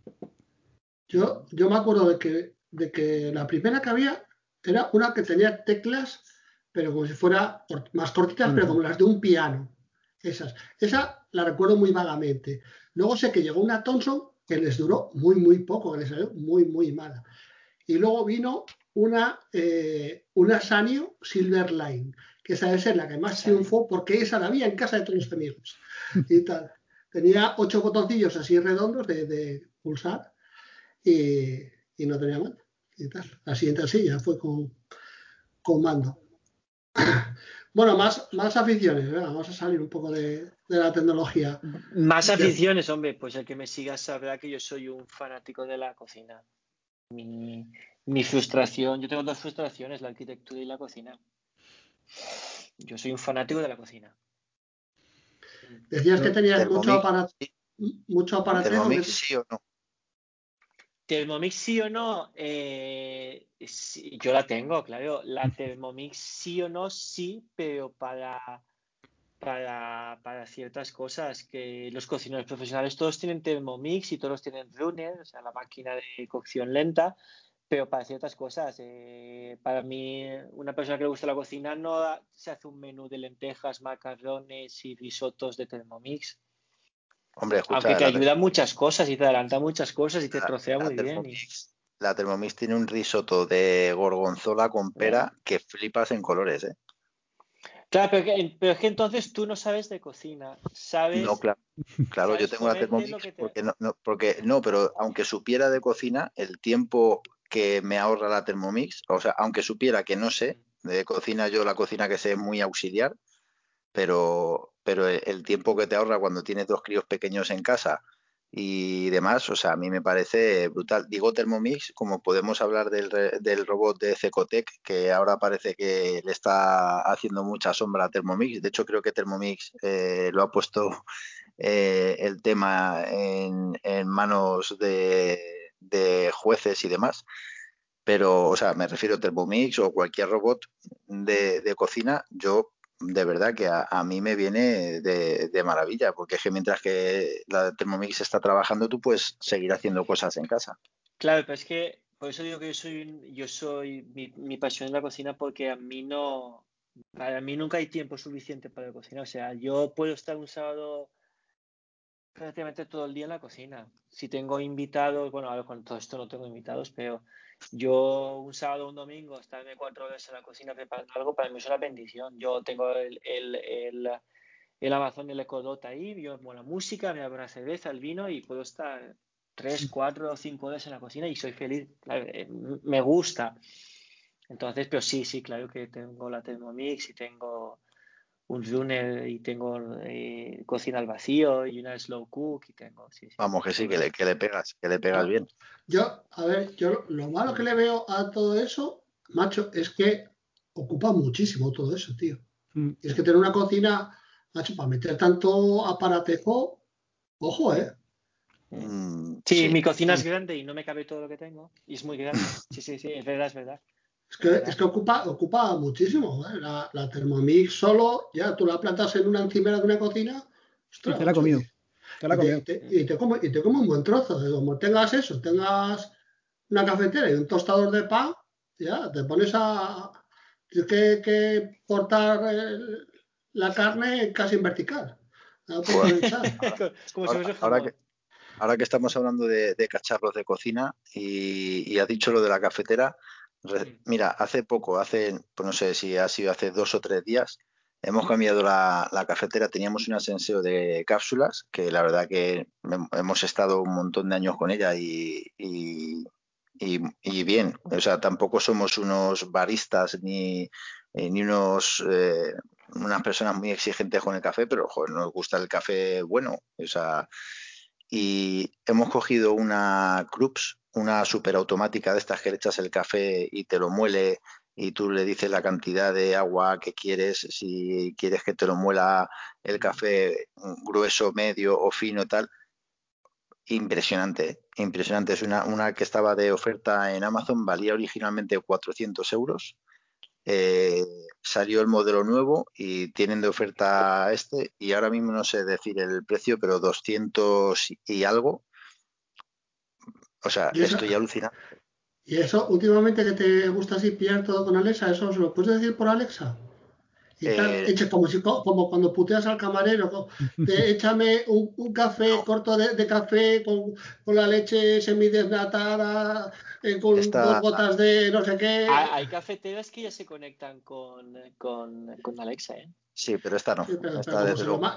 Yo, yo me acuerdo de que, de que la primera que había era una que tenía teclas pero como si fuera más cortitas, pero como las de un piano. Esas. Esa la recuerdo muy vagamente. Luego sé que llegó una Thompson que les duró muy, muy poco, que les salió muy, muy mala. Y luego vino una, eh, una Sanyo Silverline, que esa debe ser la que más triunfó porque esa la había en casa de todos los amigos. y tal. Tenía ocho botoncillos así redondos de, pulsar y, no tenía más. Y tal. La siguiente así ya fue con, con mando. Bueno, más, más aficiones, vamos a salir un poco de, la tecnología. Más aficiones, hombre, pues el que me siga sabrá que yo soy un fanático de la cocina. Mi, frustración, yo tengo dos frustraciones, la arquitectura y la cocina. Yo soy un fanático de la cocina. Decías que tenías mucho aparato. Mucho aparato. sí o no? Thermomix sí o no, eh, yo la tengo, claro. La Thermomix sí o no, sí, pero para, para, ciertas cosas que los cocineros profesionales todos tienen Thermomix y todos tienen Runner, o sea, la máquina de cocción lenta, pero para ciertas cosas. Eh, para mí, una persona que le gusta la cocina no se hace un menú de lentejas, macarrones y risotos de Thermomix Hombre, escucha, Aunque te ayuda muchas cosas y te adelanta muchas cosas y te trocea muy bien. La Thermomix tiene un risotto de gorgonzola con pera que flipas en colores, ¿eh? Claro, pero, es que entonces tú no sabes de cocina, sabes. No, claro, claro yo tengo la Thermomix porque, no, porque no, pero aunque supiera de cocina, el tiempo que me ahorra la Thermomix, o sea, aunque supiera que no sé de cocina, yo la cocina que sé es muy auxiliar, pero, pero el tiempo que te ahorra cuando tienes dos críos pequeños en casa y demás, o sea, a mí me parece brutal. Digo Thermomix, como podemos hablar del, del robot de Cecotec, que ahora parece que le está haciendo mucha sombra a Thermomix. De hecho, creo que Thermomix eh, lo ha puesto eh, el tema en, manos de, de, jueces y demás. Pero, o sea, me refiero a Thermomix o cualquier robot de, de cocina, yo de verdad que a, mí me viene de, maravilla, porque es que mientras que la Thermomix está trabajando, tú puedes seguir haciendo cosas en casa. Claro, pero es que por eso digo que yo soy, yo soy mi, pasión en la cocina, porque a mí no, para mí nunca hay tiempo suficiente para cocinar. O sea, yo puedo estar un sábado prácticamente todo el día en la cocina. Si tengo invitados, bueno, ahora con todo esto no tengo invitados, pero yo un sábado o un domingo estarme cuatro horas en la cocina preparando algo, para mí es una bendición. Yo tengo el, el, el, el Amazon y el Ecodot ahí, yo pongo la música, me hago una cerveza, el vino y puedo estar tres, cuatro o cinco horas en la cocina y soy feliz. Eh, me gusta. Entonces, pero sí, sí, claro que tengo la Thermomix y tengo un runner y tengo eh, cocina al vacío y una slow cook y tengo. Sí, Vamos, que sí, que le, que le pegas, que le pegas bien. Yo, a ver, yo lo malo que le veo a todo eso, macho, es que ocupa muchísimo todo eso, tío. Mm. Y es que tener una cocina, macho, para meter tanto aparatejo, ojo, ¿eh? Mm, sí, mi cocina es grande y no me cabe todo lo que tengo. Y es muy grande. Sí, sí, sí, es verdad, es verdad. Es que, es que ocupa, ocupa muchísimo. ¿eh? La, la, Thermomix solo, ya tú la plantas en una encimera de una cocina. Ostras, te la comido. Te la y, te, y, te come, y te come un buen trozo. Como tengas eso, tengas una cafetera y un tostador de pan, ya te pones a. Tienes que, que cortar la carne casi en vertical. Como ahora, si ahora, que, ahora, que, estamos hablando de, de cacharros de cocina y, y has dicho lo de la cafetera, Mira, hace poco, hace, pues no sé si ha sido hace dos o tres días, hemos cambiado la, cafetera. Teníamos un ascenseo de cápsulas, que la verdad que hemos estado un montón de años con ella y, y, bien. O sea, tampoco somos unos baristas ni, eh, ni unos eh, unas personas muy exigentes con el café, pero nos gusta el café bueno. O sea, y hemos cogido una Krups una superautomática de estas que le echas el café y te lo muele y tú le dices la cantidad de agua que quieres, si quieres que te lo muela el café grueso, medio o fino, tal. Impresionante, impresionante. Es una, una que estaba de oferta en Amazon, valía originalmente 400 euros. Eh, salió el modelo nuevo y tienen de oferta este y ahora mismo no sé decir el precio, pero 200 y algo o sea, estoy alucinando. ¿Y eso últimamente que te gusta así pillar todo con Alexa, eso se lo puedes decir por Alexa? Y eh, como, si, como cuando puteas al camarero, échame un, café corto de, café con, la leche semidesnatada, eh, con dos gotas de no sé qué. Hay cafeteras que ya se conectan con, con, con Alexa, ¿eh? Sí, pero esta no.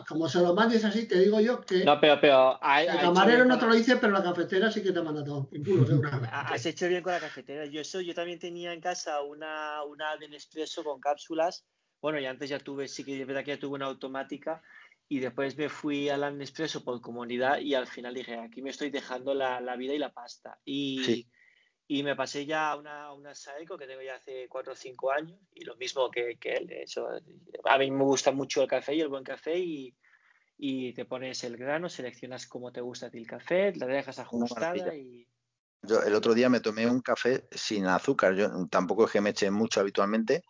como, se lo, mandes así, te digo yo que. No, pero. pero el camarero no te lo dice, pero la cafetera sí que te manda todo. Has hecho bien con la cafetera. Yo, eso, yo también tenía en casa una, una de Nespresso con cápsulas. Bueno, y antes ya tuve, sí que es verdad que ya tuve una automática. Y después me fui a la Nespresso por comunidad y al final dije, aquí me estoy dejando la, la vida y la pasta. Y. Y me pasé ya a una, una Saeco que tengo ya hace 4 o 5 años y lo mismo que, que él. Eso, a mí me gusta mucho el café y el buen café y, y te pones el grano, seleccionas cómo te gusta a ti el café, la dejas ajustada y... Yo el otro día me tomé un café sin azúcar. Yo tampoco es que me eche mucho habitualmente,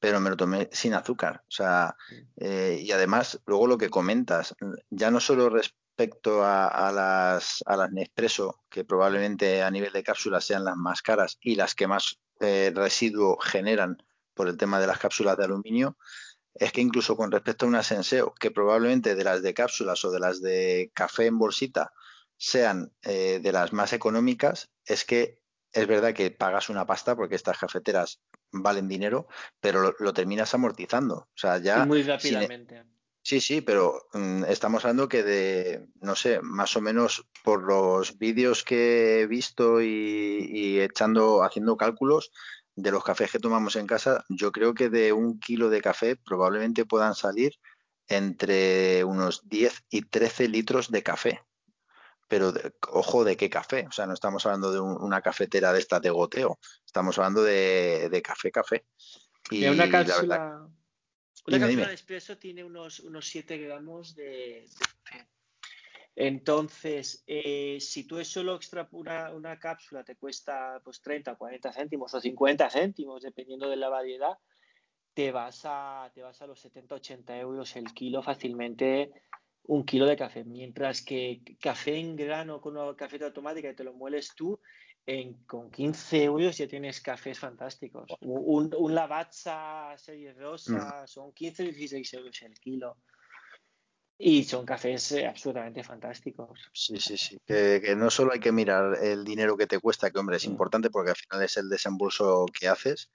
pero me lo tomé sin azúcar. O sea, eh, y además, luego lo que comentas, ya no solo respecto a, las, a las Nespresso, que probablemente a nivel de cápsulas sean las más caras y las que más eh, residuo generan por el tema de las cápsulas de aluminio, es que incluso con respecto a una Senseo, que probablemente de las de cápsulas o de las de café en bolsita sean eh, de las más económicas, es que es verdad que pagas una pasta porque estas cafeteras valen dinero, pero lo, terminas amortizando. O sea, ya. muy rápidamente. Sí, sí, pero mm, estamos hablando que de, no sé, más o menos por los vídeos que he visto y, echando, haciendo cálculos de los cafés que tomamos en casa, yo creo que de un kilo de café probablemente puedan salir entre unos 10 y 13 litros de café. Pero ojo de qué café, o sea, no estamos hablando de una cafetera de esta de goteo, estamos hablando de, café, café. Y, una cápsula, una cápsula de espresso tiene unos, unos 7 gramos de, Entonces, eh, si tú es solo extra, una, una, cápsula, te cuesta pues 30, 40 céntimos o 50 céntimos, dependiendo de la variedad, te vas a, te vas a los 70, 80 euros el kilo fácilmente un kilo de café. Mientras que café en grano con una cafeta automática y te lo mueles tú, con 15 euros ya tienes cafés fantásticos. Un, un Lavazza serie rosa mm. son 15 16 euros el kilo. Y son cafés eh, absolutamente fantásticos. Sí, sí, sí. Que, no solo hay que mirar el dinero que te cuesta, que hombre es mm. importante porque al final es el desembolso que haces,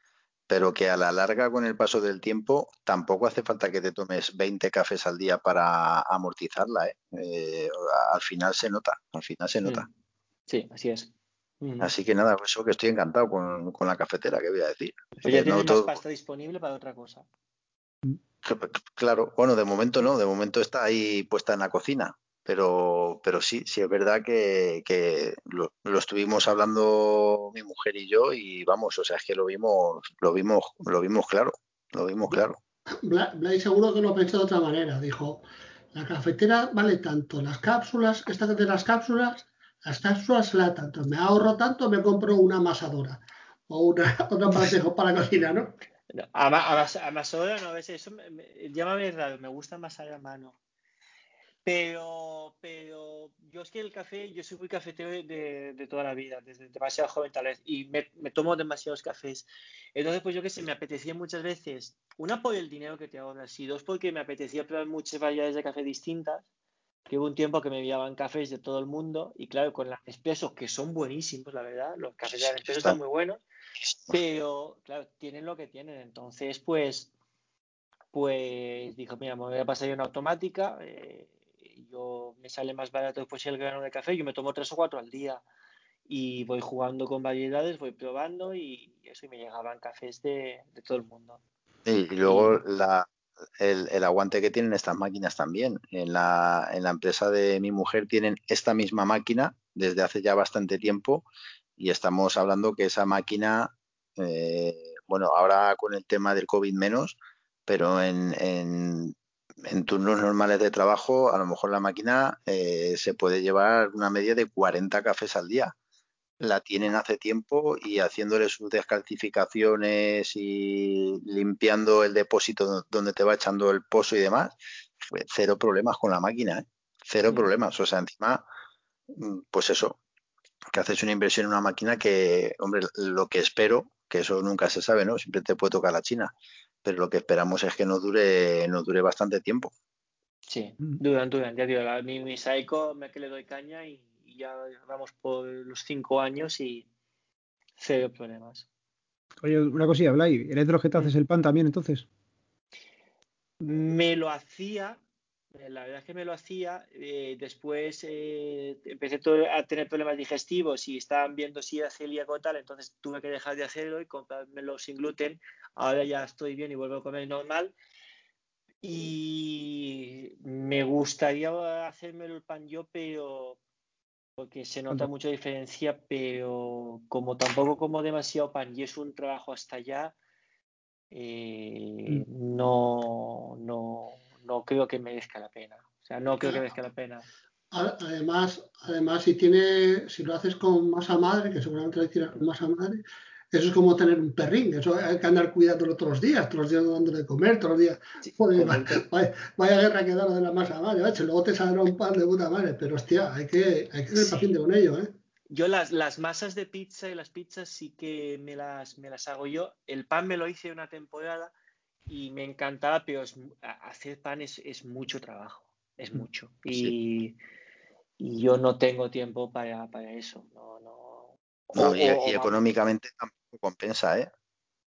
pero que a la larga con el paso del tiempo tampoco hace falta que te tomes 20 cafés al día para amortizarla. ¿eh? Eh, al final se nota, al final se nota. Sí, así es. Así que nada, eso que estoy encantado con, con la cafetera, que voy a decir. Pero ya tienes más pasta disponible para otra cosa. Claro, bueno, de momento no, de momento está ahí puesta en la cocina, pero, pero sí, sí es verdad que, que lo, estuvimos hablando mi mujer y yo y vamos, o sea, es que lo vimos, lo vimos, lo vimos claro, lo vimos claro. Blay seguro que lo pensó de otra manera, dijo, la cafetera vale tanto, las cápsulas, esta de las cápsulas, las cápsulas la tanto, me ahorro tanto, me compro una amasadora o una, otra para cocina, ¿no? Amasadora no, veces eso me, me, llámame raro, me gusta amasar a mano. Pero, pero yo es que el café, yo soy muy cafetero de, de toda la vida, desde demasiado joven tal vez, y me, me, tomo demasiados cafés. Entonces, pues yo que sé, me apetecía muchas veces, una por el dinero que te ahorras y dos porque me apetecía probar muchas variedades de café distintas, que hubo un tiempo que me enviaban cafés de todo el mundo, y claro, con las expresos, que son buenísimos, la verdad, los cafés de expresos están muy buenos, pero claro, tienen lo que tienen. Entonces, pues, pues dijo, mira, me voy a pasar yo una automática. Eh, yo me sale más barato después el grano de café, yo me tomo tres o cuatro al día y voy jugando con variedades, voy probando y eso y me llegaban cafés de, de todo el mundo. Y, luego la, el, el, aguante que tienen estas máquinas también. En la, en la empresa de mi mujer tienen esta misma máquina desde hace ya bastante tiempo y estamos hablando que esa máquina, eh, bueno, ahora con el tema del COVID menos, pero en, en, turnos normales de trabajo, a lo mejor la máquina eh, se puede llevar una media de 40 cafés al día. La tienen hace tiempo y haciéndole sus descalcificaciones y limpiando el depósito donde te va echando el pozo y demás, cero problemas con la máquina, ¿eh? cero problemas. O sea, encima, mm, pues eso, que haces una inversión en una máquina que, hombre, lo que espero, que eso nunca se sabe, ¿no? Siempre te puede tocar la China, pero lo que esperamos es que no dure, no dure bastante tiempo. Sí, mm. duran, duran. Ya digo, a mi, mi Saiko me que le doy caña y, y, ya vamos por los cinco años y cero problemas. Oye, una cosilla, Blay, ¿eres de los que te haces el pan también entonces? Me lo hacía, eh, la verdad es que me lo hacía. Eh, después eh, empecé a tener problemas digestivos y estaban viendo si era celíaco o tal, entonces tuve que dejar de hacerlo y comprármelo sin gluten. Ahora ya estoy bien y vuelvo a comer normal. Y me gustaría hacerme el pan yo, pero porque se nota mucha diferencia, pero como tampoco como demasiado pan y es un trabajo hasta allá, eh, mm. no, no, no creo que merezca la pena. O sea, no creo que merezca la pena. Además, además si tiene, si lo haces con masa madre, que seguramente lo hicieras con masa madre, eso es como tener un perrín, eso hay que andar cuidándolo todos los días, todos los días dándole de comer, todos los días. Sí, Joder, vaya, vaya, guerra que da lo de la masa madre, ¿vale? luego te saldrá un pan de puta madre, pero hostia, hay que, hay que ser sí. paciente con ello, ¿eh? Yo las, las, masas de pizza y las pizzas sí que me las, me las hago yo. El pan me lo hice una temporada y me encantaba, pero es, hacer pan es, es, mucho trabajo, es mm, mucho. Y, sí. y yo no tengo tiempo para, para eso. No, no. No o, y, o, y, económicamente tampoco compensa, ¿eh?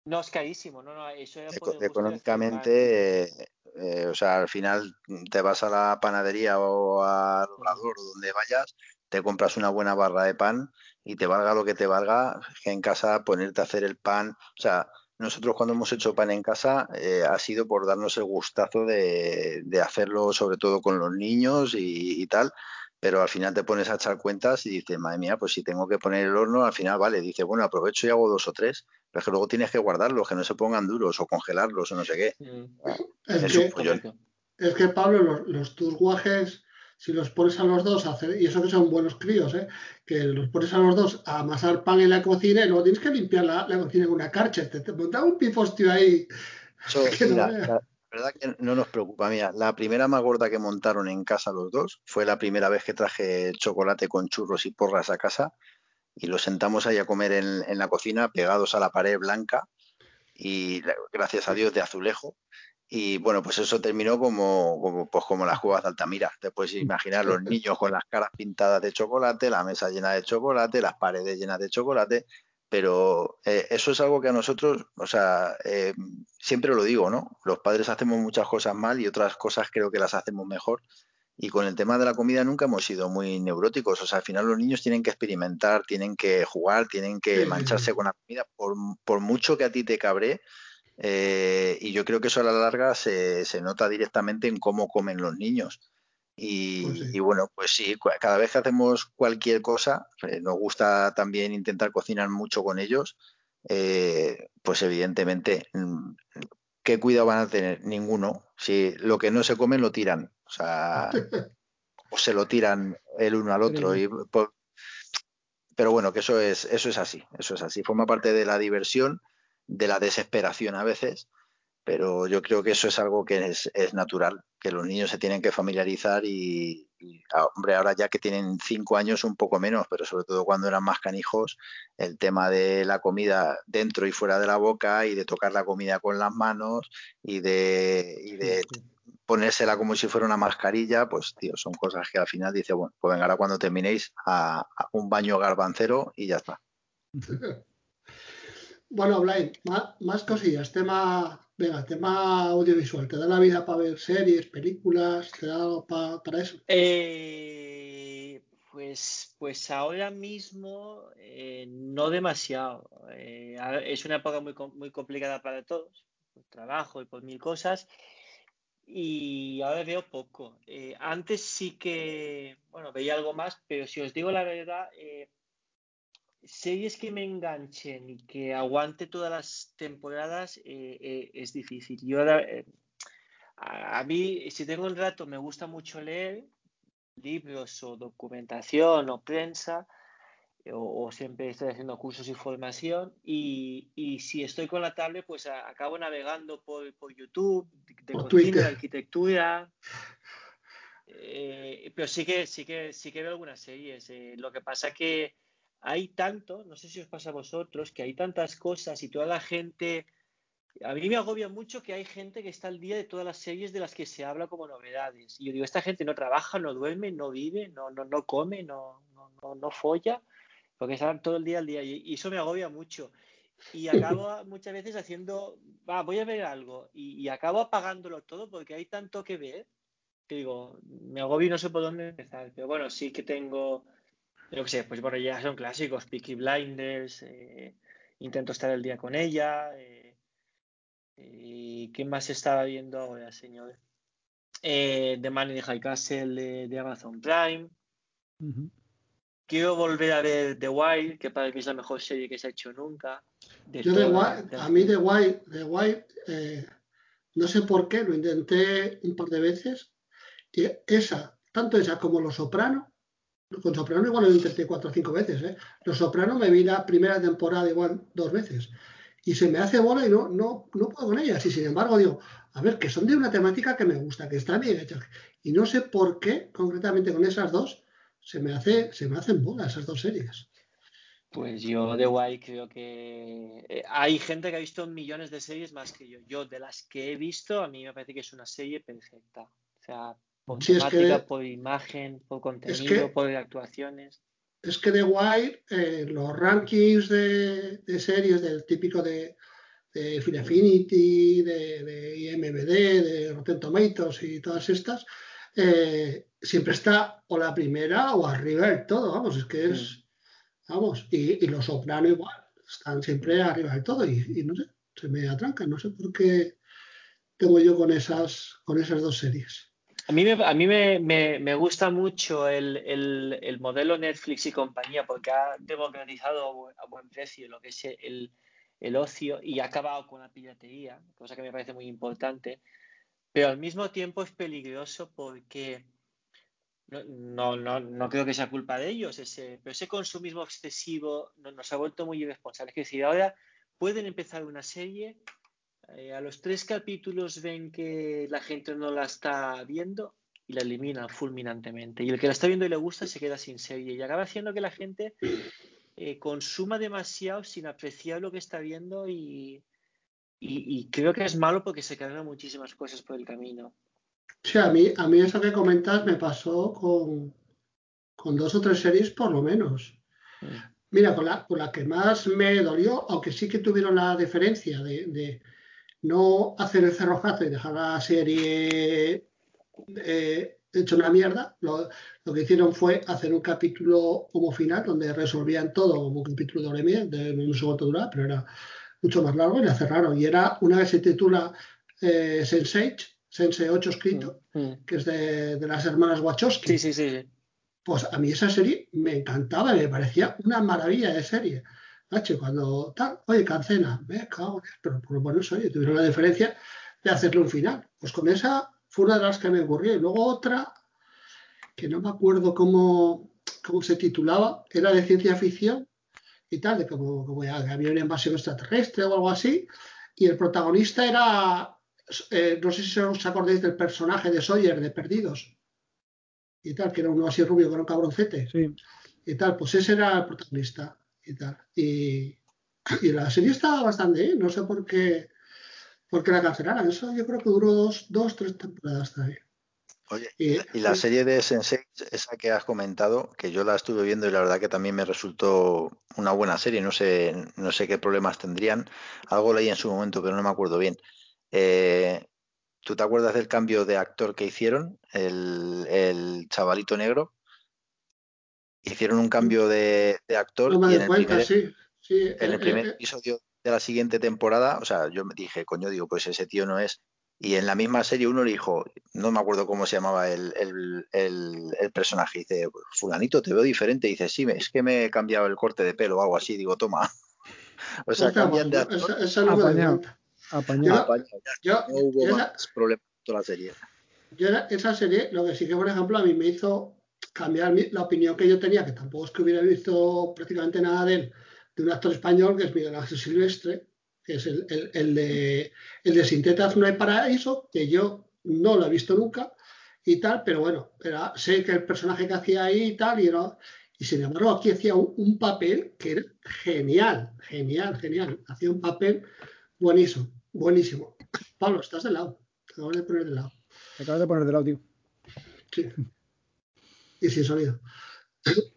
No, es carísimo, no, no, eso era Económicamente, eh, eh, o sea, al final te vas a la panadería o al obrador o donde vayas, te compras una buena barra de pan y te valga lo que te valga, que en casa ponerte a hacer el pan, o sea, nosotros cuando hemos hecho pan en casa eh, ha sido por darnos el gustazo de, de, hacerlo sobre todo con los niños y, y, tal, pero al final te pones a echar cuentas y dices, madre mía, pues si tengo que poner el horno, al final vale, dice, bueno, aprovecho y hago dos o tres, pero es que luego tienes que guardarlos, que no se pongan duros o congelarlos o no sé qué. Es, es, que, es que, Pablo, los, los tus guajes si los pones a los dos a hacer, y eso que son buenos críos, ¿eh? que los pones a los dos a amasar pan en la cocina y luego tienes que limpiar la, la cocina con una carcha, te, te monta un pifostio ahí. So, mira, no la verdad que no nos preocupa, mira, la primera más que montaron en casa los dos fue la primera vez que traje chocolate con churros y porras a casa y los sentamos ahí a comer en, en la cocina pegados a la pared blanca y gracias a Dios de azulejo y bueno, pues eso terminó como, como, pues como las cuevas de Altamira. Te puedes imaginar los niños con las caras pintadas de chocolate, la mesa llena de chocolate, las paredes llenas de chocolate, pero eh, eso es algo que a nosotros, o sea, eh, siempre lo digo, ¿no? Los padres hacemos muchas cosas mal y otras cosas creo que las hacemos mejor. Y con el tema de la comida nunca hemos sido muy neuróticos. O sea, al final los niños tienen que experimentar, tienen que jugar, tienen que mancharse con la comida. Por, por mucho que a ti te cabre, eh, y yo creo que eso a la larga se, se, nota directamente en cómo comen los niños. Y, pues sí. y, bueno, pues sí, cada vez que hacemos cualquier cosa, eh, nos gusta también intentar cocinar mucho con ellos, eh, pues evidentemente, mm, ¿qué cuidado van a tener? Ninguno. Si lo que no se comen lo tiran. O sea, o se lo tiran el uno al otro. Y, pues, pero bueno, que eso es, eso es así, eso es así. Forma parte de la diversión de la desesperación a veces, pero yo creo que eso es algo que es, es natural, que los niños se tienen que familiarizar y, y, ah, hombre, ahora ya que tienen cinco años un poco menos, pero sobre todo cuando eran más canijos, el tema de la comida dentro y fuera de la boca y de tocar la comida con las manos y de, y de ponérsela como si fuera una mascarilla, pues tío, son cosas que al final dice, bueno, pues venga, ahora cuando terminéis a, a un baño garbancero y ya está. Bueno, Blaine, más, más, cosillas, tema, venga, tema audiovisual, ¿te da la vida para ver series, películas? ¿Te da algo pa, para eso? Eh, pues, pues ahora mismo eh, no demasiado. Eh, es una época muy, muy complicada para todos, por trabajo y por mil cosas. Y ahora veo poco. Eh, antes sí que, bueno, veía algo más, pero si os digo la verdad, eh, series que me enganchen y que aguante todas las temporadas eh, eh, es difícil. Yo eh, a, a, mí, si tengo un rato, me gusta mucho leer libros o documentación o prensa, o, o siempre estoy haciendo cursos y formación. Y, y, si estoy con la tablet, pues a, acabo navegando por, por YouTube, de, por cocina, de arquitectura. pero sí que, sí, que, sí que veo algunas series. lo que pasa que hay tanto, no sé si os pasa a vosotros, que hay tantas cosas y toda la gente. A mí me agobia mucho que hay gente que está al día de todas las series de las que se habla como novedades. Y yo digo, esta gente no trabaja, no duerme, no vive, no, no, no come, no, no, no, no folla, porque están todo el día al día. Y eso me agobia mucho. Y acabo muchas veces haciendo, va, voy a ver algo. Y, y acabo apagándolo todo porque hay tanto que ver que digo, me agobio y no sé por dónde empezar. Pero bueno, sí que tengo yo qué sé, pues bueno, ya son clásicos, Peaky Blinders, eh, intento estar el día con ella. Eh, ¿Y qué más estaba viendo ahora, señor? Eh, The Man in the High Castle de, de Amazon Prime. Uh -huh. Quiero volver a ver The Wild, que para mí es la mejor serie que se ha hecho nunca. De Yo The Wild, de... a mí The Wild, The Wild eh, no sé por qué, lo intenté un par de veces. Y esa, tanto esa como Los Soprano, con Soprano igual lo intenté cuatro o cinco veces. ¿eh? Los Soprano me vi la primera temporada igual dos veces. Y se me hace bola y no, no, no puedo con ellas. Y sin embargo digo, a ver, que son de una temática que me gusta, que están bien hechas. Y no sé por qué, concretamente con esas dos, se me, hace, se me hacen bola esas dos series. Pues yo de guay creo que eh, hay gente que ha visto millones de series más que yo. Yo de las que he visto, a mí me parece que es una serie perfecta. O sea, por sí, temática, es que, por imagen, por contenido, es que, por actuaciones. Es que The Wire, eh, los rankings de, de, series del típico de, de Affinity, de, de, IMBD, de Rotten Tomatoes y todas estas, eh, siempre está o la primera o arriba del todo, vamos, es que es, sí. vamos, y, y, los Soprano igual, están siempre arriba del todo y, y no sé, se me atrancan, no sé por qué tengo yo con esas, con esas dos series. A mí, me, a mí me, me, me gusta mucho el, el, el, modelo Netflix y compañía porque ha democratizado a buen precio lo que es el, el ocio y ha acabado con la piratería, cosa que me parece muy importante, pero al mismo tiempo es peligroso porque no, no, no creo que sea culpa de ellos, ese, pero ese consumismo excesivo nos ha vuelto muy irresponsables. Es decir, ahora pueden empezar una serie eh, a los tres capítulos ven que la gente no la está viendo y la eliminan fulminantemente. Y el que la está viendo y le gusta se queda sin serie. Y acaba haciendo que la gente eh, consuma demasiado sin apreciar lo que está viendo y, y, y, creo que es malo porque se quedan muchísimas cosas por el camino. Sí, a mí, a mí eso que comentas me pasó con, con dos o tres series por lo menos. Mm. Mira, con la, con la que más me dolió, aunque sí que tuvieron la diferencia de, de no hacer el cerrojazo y dejar la serie eh, hecho una mierda. Lo, que hicieron fue hacer un capítulo como final donde resolvían todo como un capítulo de hora de sé cuánto duraba, pero era mucho más largo y la cerraron. Y era una que se titula eh, Sense8, Sense 8 escrito, mm, mm. que es de, de, las hermanas Wachowski. Sí, sí, sí. Pues a mí esa serie me encantaba, me parecía una maravilla de serie. H, cuando tal, oye, cancela, me cago, pero por lo menos, oye, tuvieron la diferencia de hacerle un final. Pues con esa fue una de las que me ocurrió. Y luego otra, que no me acuerdo cómo, cómo se titulaba, era de ciencia ficción y tal, de como, como ya, había una invasión extraterrestre o algo así. Y el protagonista era, eh, no sé si os acordáis del personaje de Sawyer, de Perdidos. Y tal, que era uno así rubio con un cabroncete. Sí. Y tal, pues ese era el protagonista y tal. Y, la serie estaba bastante bien, no sé por qué, por qué la cancelaron. Eso yo creo que duró dos, dos tres temporadas. Oye, y, la serie de Sensei, esa que has comentado, que yo la estuve viendo y la verdad que también me resultó una buena serie, no sé, no sé qué problemas tendrían. Algo leí en su momento, pero no me acuerdo bien. Eh, ¿Tú te acuerdas del cambio de actor que hicieron? El, el chavalito negro hicieron un cambio de, actor y en el primer, en el primer episodio de la siguiente temporada, o sea, yo me dije, coño, digo, pues ese tío no es. Y en la misma serie uno le dijo, no me acuerdo cómo se llamaba el, personaje, dice, fulanito, te veo diferente. dice, sí, es que me he cambiado el corte de pelo o algo así. Digo, toma. o sea, cambian de actor. Esa, no apañado, apañado. no hubo más problemas toda la serie. Yo esa serie, lo que sí que, por ejemplo, a mí me hizo cambiar la opinión que yo tenía, que tampoco es que hubiera visto prácticamente nada de él, de un actor español que es Miguel Ángel Silvestre, que es el, el, de, el de Sintetas No hay paraíso, que yo no lo he visto nunca y tal, pero bueno, sé que el personaje que hacía ahí y tal, y, y sin embargo aquí hacía un, papel que era genial, genial, genial, hacía un papel buenísimo, buenísimo. Pablo, estás de lado, te acabas de poner de lado. Te acabas de poner de lado, tío. Sí y sin sonido.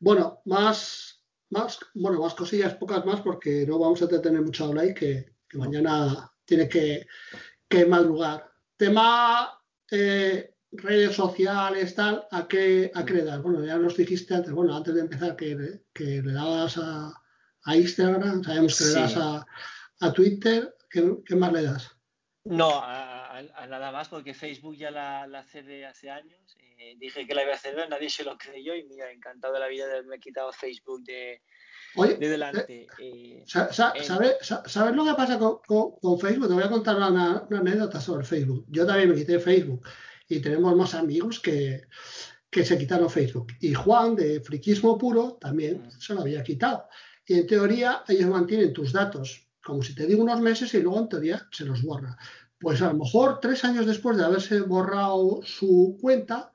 Bueno, más, más, bueno, más cosillas, pocas más, porque no vamos a tener mucho habla y que, mañana tiene que, que madrugar. Tema eh, redes sociales, tal, ¿a qué, a qué le das? Bueno, ya nos dijiste antes, bueno, antes de empezar que, le dabas a, Instagram, sabemos que le das a, a Twitter, ¿qué, más le das? No, a, nada más, porque Facebook ya la, la cede hace años eh, dije que la iba a hacer, nadie se lo creyó y mira, encantado de la vida de haberme quitado Facebook de, de delante. Eh, eh ¿sabes, lo que pasa con, con, Facebook? Te voy a contar una, anécdota sobre Facebook. Yo también me quité Facebook y tenemos más amigos que, que se quitaron Facebook. Y Juan, de friquismo puro, también mm. se lo había quitado. Y en teoría ellos mantienen tus datos, como si te digo unos meses y luego en teoría se los borra. Pues a lo mejor tres años después de haberse borrado su cuenta,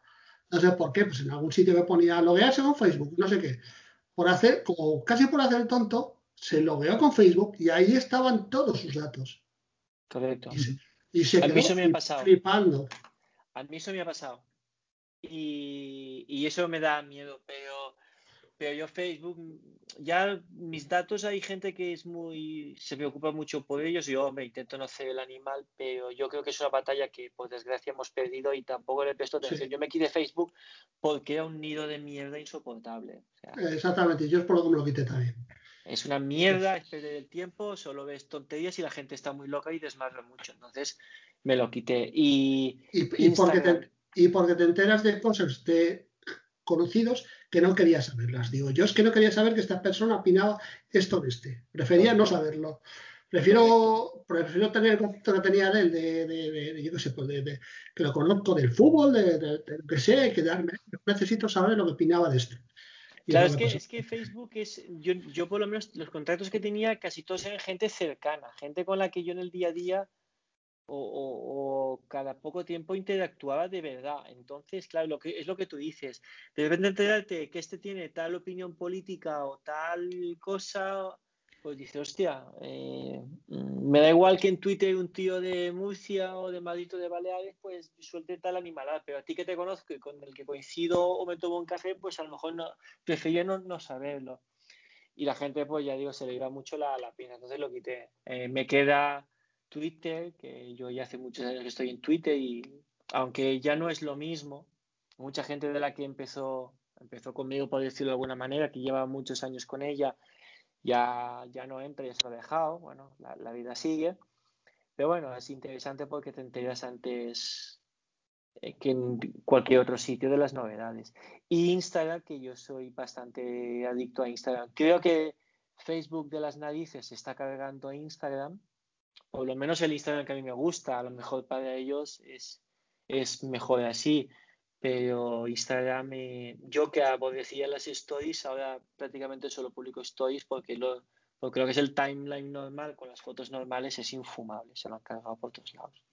no sé por qué, pues en algún sitio me ponía loguearse con Facebook, no sé qué. Por hacer, como casi por hacer el tonto, se logueó con Facebook y ahí estaban todos sus datos. Correcto. Y se, quedó me ha pasado. flipando. A mí eso me ha pasado. Y, y, eso me da miedo, pero pero yo Facebook, ya mis datos hay gente que es muy, se preocupa mucho por ellos yo me intento no hacer el animal, pero yo creo que es una batalla que por desgracia hemos perdido y tampoco le presto atención. Yo me quité Facebook porque era un nido de mierda insoportable. Exactamente, yo es por lo que me lo quité también. Es una mierda, es perder el tiempo, solo ves tonterías y la gente está muy loca y desmarra mucho. Entonces me lo quité. Y, y, porque, te, y porque te enteras de cosas de conocidos que no quería saberlas. Digo, yo es que no quería saber que esta persona opinaba esto de este. Prefería no saberlo. Prefiero, prefiero tener el concepto que tenía de él, de, de, yo qué sé, pues de, que lo conozco del fútbol, de, lo que sé, que darme, necesito saber lo que opinaba de esto. claro, es que, es que Facebook es, yo, yo por lo menos los contactos que tenía casi todos eran gente cercana, gente con la que yo en el día a día o, cada poco tiempo interactuaba de verdad. Entonces, claro, lo que, es lo que tú dices. De repente enterarte que este tiene tal opinión política o tal cosa, pues dices, hostia, eh, mm, me da igual que en Twitter un tío de Murcia o de Madrid o de Baleares, pues suelte tal animalada, pero a ti que te conozco y con el que coincido o me tomo un café, pues a lo mejor no, prefería no, no saberlo. Y la gente, pues ya digo, se le iba mucho la, la pena, entonces lo quité. Eh, me queda Twitter, que yo ya hace muchos años que estoy en Twitter y aunque ya no es lo mismo, mucha gente de la que empezó, empezó conmigo, por decirlo de alguna manera, que lleva muchos años con ella, ya, ya no entra, ya se ha dejado, bueno, la, vida sigue. Pero bueno, es interesante porque te enteras antes eh, que en cualquier otro sitio de las novedades. Y Instagram, que yo soy bastante adicto a Instagram. Creo que Facebook de las narices está cargando Instagram, o lo menos el Instagram que a mí me gusta, a lo mejor para ellos es, es mejor así. Pero Instagram, eh, yo que aborrecía las stories, ahora prácticamente solo publico stories porque lo, porque lo que es el timeline normal con las fotos normales es infumable, se lo han cargado por todos lados.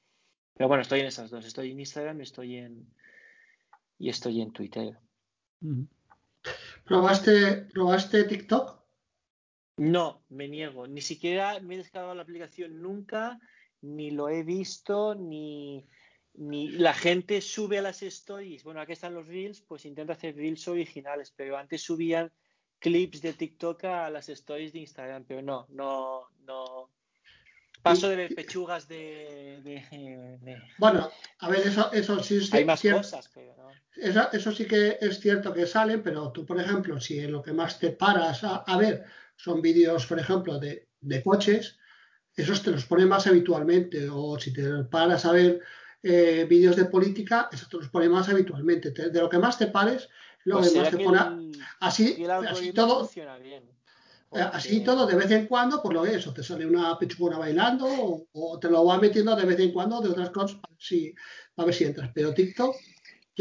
Pero bueno, estoy en esas dos, estoy en Instagram estoy en, y estoy en Twitter. ¿Probaste, ¿Probaste TikTok? No, me niego. Ni siquiera me he descargado la aplicación nunca, ni lo he visto, ni, ni la gente sube a las stories. Bueno, aquí están los reels, pues intenta hacer reels originales, pero antes subían clips de TikTok a las stories de Instagram, pero no, no, no. Paso de ver pechugas de, de, de... Bueno, a ver, eso, eso sí es Hay más cierto. cosas, pero no. Eso, eso, sí que es cierto que salen, pero tú, por ejemplo, si en lo que más te paras a, a ver son vídeos, por ejemplo, de, de, coches, esos te los ponen más habitualmente, o si te paras a ver eh, vídeos de política, esos te los ponen más habitualmente. Te, de lo que más te pares, lo Pues que más te que pone. el, Así, así todo, funciona bien. eh, así todo, de vez en cuando, por lo que eso, te sale una pechugona bailando, o, o te lo va metiendo de vez en cuando de otras cosas para si, para ver si entras. Pero TikTok,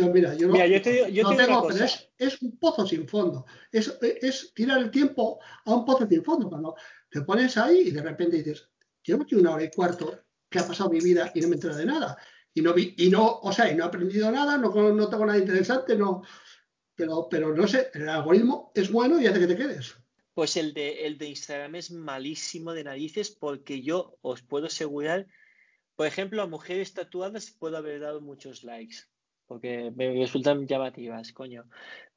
yo mira, yo, Mira, lo, yo te digo- yo lo te digo tengo, una pero cosa. es, es un pozo sin fondo. Es, es tirar el tiempo a un pozo sin fondo. Cuando te pones ahí y de repente dices, llevo aquí una hora y cuarto que ha pasado mi vida y no me entero de nada. Y no vi, y no, o sea, y no he aprendido nada, no, no tengo nada interesante, no. Pero, pero no sé, el algoritmo es bueno y hace que te quedes. Pues el de, el de Instagram es malísimo de narices porque yo os puedo asegurar, por ejemplo, a mujeres tatuadas puedo haber dado muchos likes porque me resultan llamativas, coño.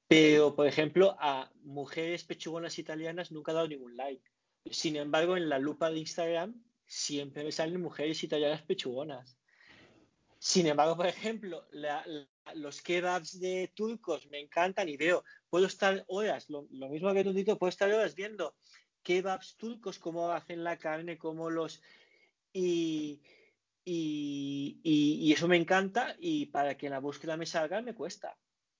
Pero, por ejemplo, a mujeres pechugonas italianas nunca he dado ningún like. Sin embargo, en la lupa de Instagram siempre me salen mujeres italianas pechugonas. Sin embargo, por ejemplo, los kebabs de turcos me encantan y veo, puedo estar horas, lo, mismo que tú, Tito, puedo estar horas viendo kebabs turcos, cómo hacen la carne, cómo los... y, y- y eso me encanta y para que la búsqueda me salga me cuesta.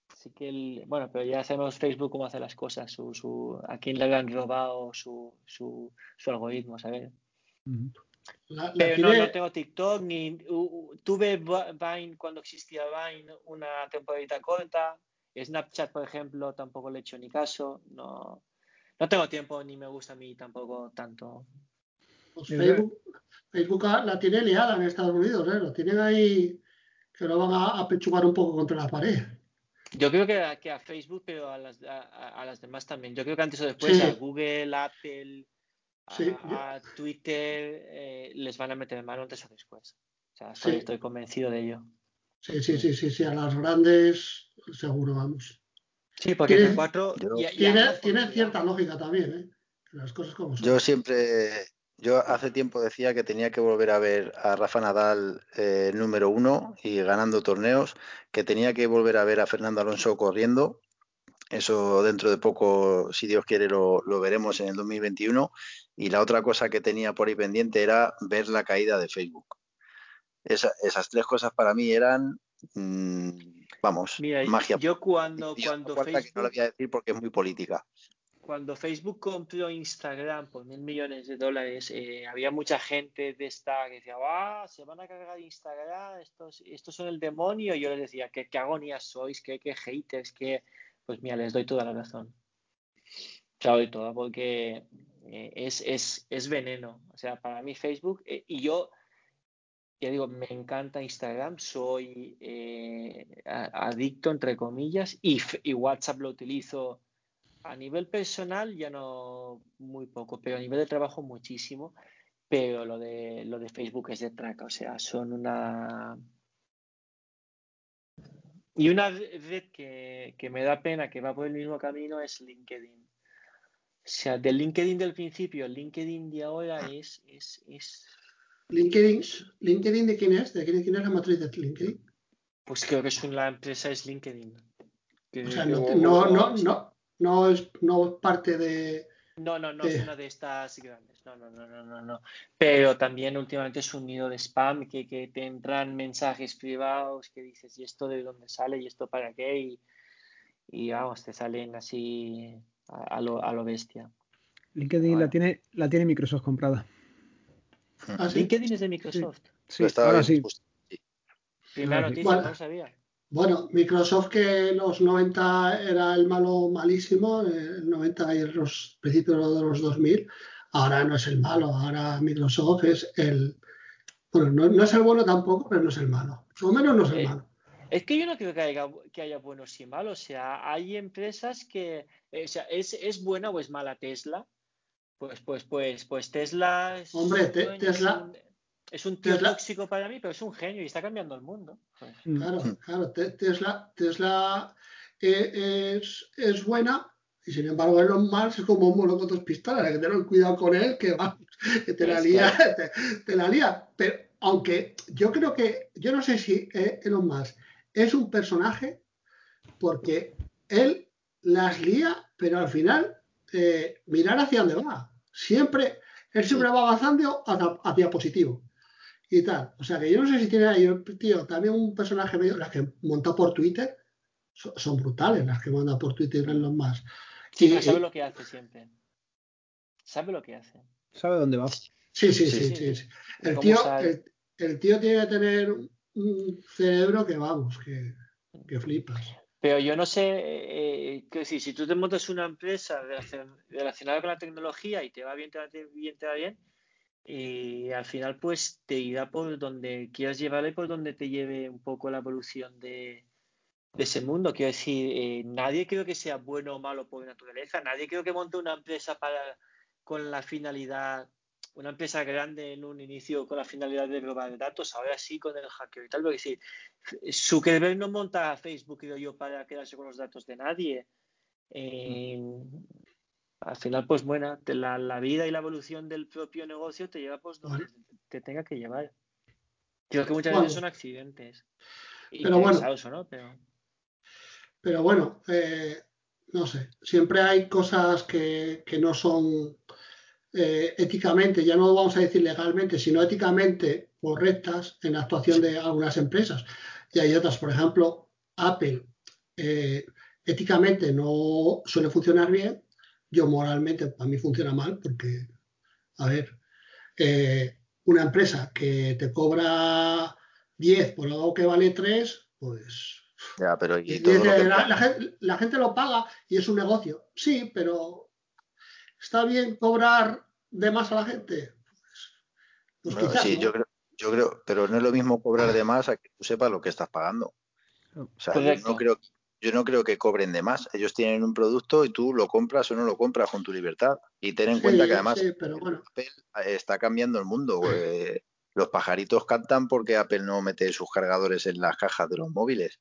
Así que, el, bueno, pero ya sabemos Facebook cómo hace las cosas, su, su, a quién le han robado su, su, su algoritmo, ¿sabes? Ujú. La, la Pero no, tiene, no tengo TikTok, ni u- u- tuve Vine cuando existía Vine, una temporadita corta. Snapchat, por ejemplo, tampoco le he hecho ni caso. No, no tengo tiempo ni me gusta a mí tampoco tanto. pues Es Facebook, Facebook la tiene liada en Estados Unidos, ¿eh? Lo tienen ahí que lo van a, a pechugar un poco contra la pared. Yo creo que a, que a Facebook, pero a las, a, las demás también. Yo creo que antes o después Sí. a Google, Apple, a, Sí, yo- a Twitter eh, les van a meter mano antes o después. O sea, estoy, Sí. estoy convencido de ello. Sí, sí, sí, sí, sí, a las grandes seguro vamos. Sí, porque Tiene- F4 Yo- y, y Tiene, tiene cierta lógica también, ¿eh? Las cosas como son. Yo siempre, yo hace tiempo decía que tenía que volver a ver a Rafa Nadal eh, número uno y ganando torneos, que tenía que volver a ver a Fernando Alonso corriendo. Eso dentro de poco, si Dios quiere, lo, lo veremos en el 2021. Y la otra cosa que tenía por ahí pendiente era ver la caída de Facebook. Esa- esas tres cosas para mí eran, mm, vamos, Mira, magia. yo cuando, cuando que no Facebook voy a decir porque es muy política. Cuando Facebook compró Instagram por mil millones de dólares, eh, había mucha gente de esta que decía, ah, se van a cargar Instagram, estos, estos son el demonio. Y yo les decía, qué, qué agonías sois, qué, haters, que pues mira, les doy toda la razón. Se la doy toda, porque eh, es, es, es veneno. O sea, para mí Facebook, eh, y yo, ya digo, me encanta Instagram, soy adicto, entre comillas, y, y WhatsApp lo utilizo a nivel personal ya no muy poco, pero a nivel de trabajo muchísimo. Pero lo de lo de Facebook es de traca, o sea, son una y una red que, que me da pena que va por el mismo camino es LinkedIn. O sea, del LinkedIn del principio, el LinkedIn de ahora es, es, es LinkedIn, LinkedIn de quién es? ¿De quién, quién es la matriz de LinkedIn? Pues creo que es una empresa es LinkedIn. o sea, no, no, no, no, no, es, no es parte de. No, no, no es una de estas grandes. No, no, no, no, no, no. Pero también últimamente es un nido de spam que, que te entran mensajes privados que dices, ¿y esto de dónde sale? ¿Y esto para qué? Y, y vamos, te salen así a, lo, a lo, bestia. LinkedIn la, tiene, la tiene Microsoft comprada. ¿Ah, LinkedIn es de Microsoft. Sí, ahora sí. Primera noticia, bueno, no sabía. Bueno, Microsoft que en los 90 era el malo malísimo, el 90 y los principios de los 2000, ahora no es el malo, ahora Microsoft es el... Bueno, no, es el bueno tampoco, pero no es el malo. Por lo menos no es el eh, malo. Es que yo no creo que haya, que haya buenos y malos. O sea, hay empresas que... Eh, o sea, ¿es, ¿es buena o es mala Tesla? Pues, pues, pues, pues Tesla es... Hombre, Tesla... Es un tío tóxico para mí, pero es un genio y está cambiando el mundo. Mm. Claro, claro. Tesla, Tesla eh, es, es, buena y sin embargo Elon Musk es como un mono con dos pistolas. Hay que tener cuidado con él, que, va, que te, la lía, te, la lía. Pero aunque yo creo que, yo no sé si eh, Elon Musk es un personaje porque él las lía, pero al final eh, mirar hacia dónde va. Siempre, él siempre va avanzando hacia, hacia positivo y tal. O sea que yo no sé si tiene ahí, tío, también un personaje medio, las que montó por Twitter, son, brutales las que manda por Twitter en los más. Sí, sabe lo que hace siempre. Sabe lo que hace. Sabe dónde va. Sí, sí, sí, sí. El, tío, el, tío tiene que tener un cerebro que vamos, que, que flipas. Pero yo no sé, eh, que si, si tú te montas una empresa relacionada con la tecnología y te va bien, te va bien, te va bien, y al final pues te irá por donde quieras llevarle y por donde te lleve un poco la evolución de, ese mundo. Quiero decir, eh, nadie creo que sea bueno o malo por naturaleza, nadie creo que monte una empresa para con la finalidad, una empresa grande en un inicio con la finalidad de robar datos, ahora sí con el hackeo y tal, porque si Zuckerberg no monta Facebook, creo yo, para quedarse con los datos de nadie. Eh, al final, pues bueno, la, vida y la evolución del propio negocio te lleva pues donde te tenga que llevar. Creo que muchas veces son accidentes. pero bueno, pero, bueno, eh, no sé, siempre hay cosas que, no son eh, éticamente, ya no vamos a decir legalmente, sino éticamente correctas en la actuación de algunas empresas. Y hay otras, por ejemplo, Apple, eh, éticamente no suele funcionar bien, yo moralmente para mí funciona mal porque, a ver, eh, una empresa que te cobra 10 por algo que vale 3, pues... Ya, pero la, gente, lo paga y es un negocio. Sí, pero ¿está bien cobrar de más a la gente? Pues, pues sí, yo creo, yo creo, pero no es lo mismo cobrar de más a que tú sepas lo que estás pagando. O sea, yo no creo yo no creo que cobren de más. Ellos tienen un producto y tú lo compras o no lo compras con tu libertad. Y ten en cuenta que además Apple está cambiando el mundo. los pajaritos cantan porque Apple no mete sus cargadores en las cajas de los móviles.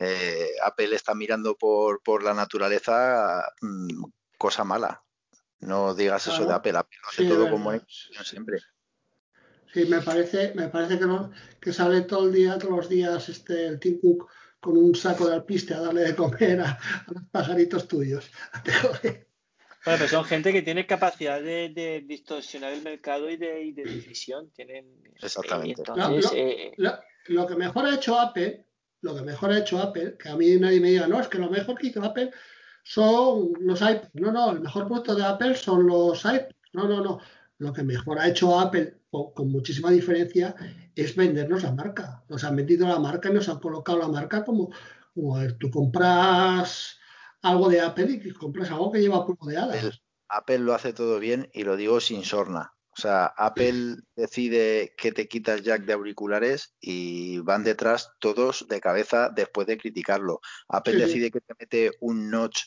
Eh, Apple está mirando por, por la naturaleza mm, cosa mala. No digas eso de Apple. Apple lo hace todo como siempre. Sí, me parece, me parece que no, que sale todo el día, todos los días, este el Tim Cook con un saco de alpiste a darle de comer a, los pajaritos tuyos. Bueno, pues son gente que tiene capacidad de, distorsionar el mercado y de, decisión. Tienen, Exactamente. Eh, lo, que mejor ha hecho Apple, lo que mejor ha hecho Apple, que a mí nadie me diga, no, es que lo mejor que hizo Apple son los iPads. No, no, el mejor producto de Apple son los iPads. No, no, no. Lo que mejor ha hecho Apple, con muchísima diferencia, es vendernos la marca. Nos han vendido la marca y nos han colocado la marca como, como tú compras algo de Apple y compras algo que lleva polvo de hadas. Apple lo hace todo bien y lo digo sin sorna. O sea, Apple decide que te quitas jack de auriculares y van detrás todos de cabeza después de criticarlo. Apple decide que te mete un notch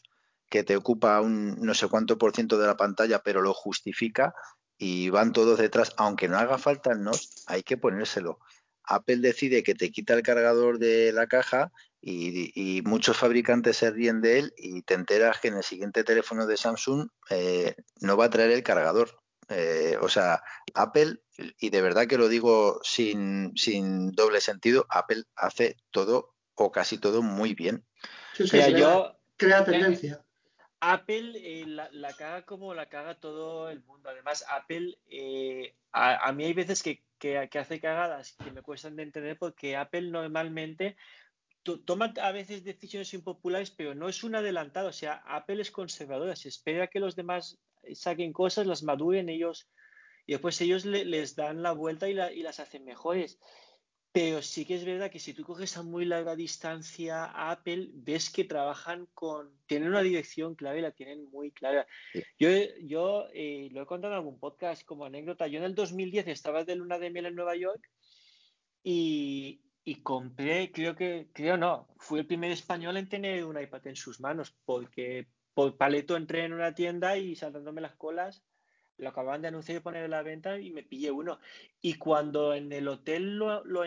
que te ocupa un no sé cuánto por ciento de la pantalla, pero lo justifica y van todos detrás, aunque no haga falta el NOS, hay que ponérselo. Apple decide que te quita el cargador de la caja y, muchos fabricantes se ríen de él y te enteras que en el siguiente teléfono de Samsung eh, no va a traer el cargador. Eh, o sea, Apple, y de verdad que lo digo sin, sin doble sentido, Apple hace todo o casi todo muy bien. Sí, sí, crea, yo, crea tendencia. Apple eh, la, caga como la caga todo el mundo. Además, Apple, eh, a, a, mí hay veces que, que, que, hace cagadas que me cuestan de entender porque Apple normalmente toma a veces decisiones impopulares, pero no es un adelantado. O sea, Apple es conservadora. Se espera que los demás saquen cosas, las maduren ellos y después ellos le, les dan la vuelta y, la, y, las hacen mejores. Pero sí que es verdad que si tú coges a muy larga distancia a Apple, ves que trabajan con, tienen una dirección clave la tienen muy clara. Sí. Yo, yo eh, lo he contado en algún podcast como anécdota. Yo en el 2010 estaba de luna de miel en Nueva York y, y compré, creo que, creo no, fui el primer español en tener un iPad en sus manos, porque por paleto entré en una tienda y saltándome las colas, lo acababan de anunciar y poner en la venta y me pillé uno. Y cuando en el hotel lo, lo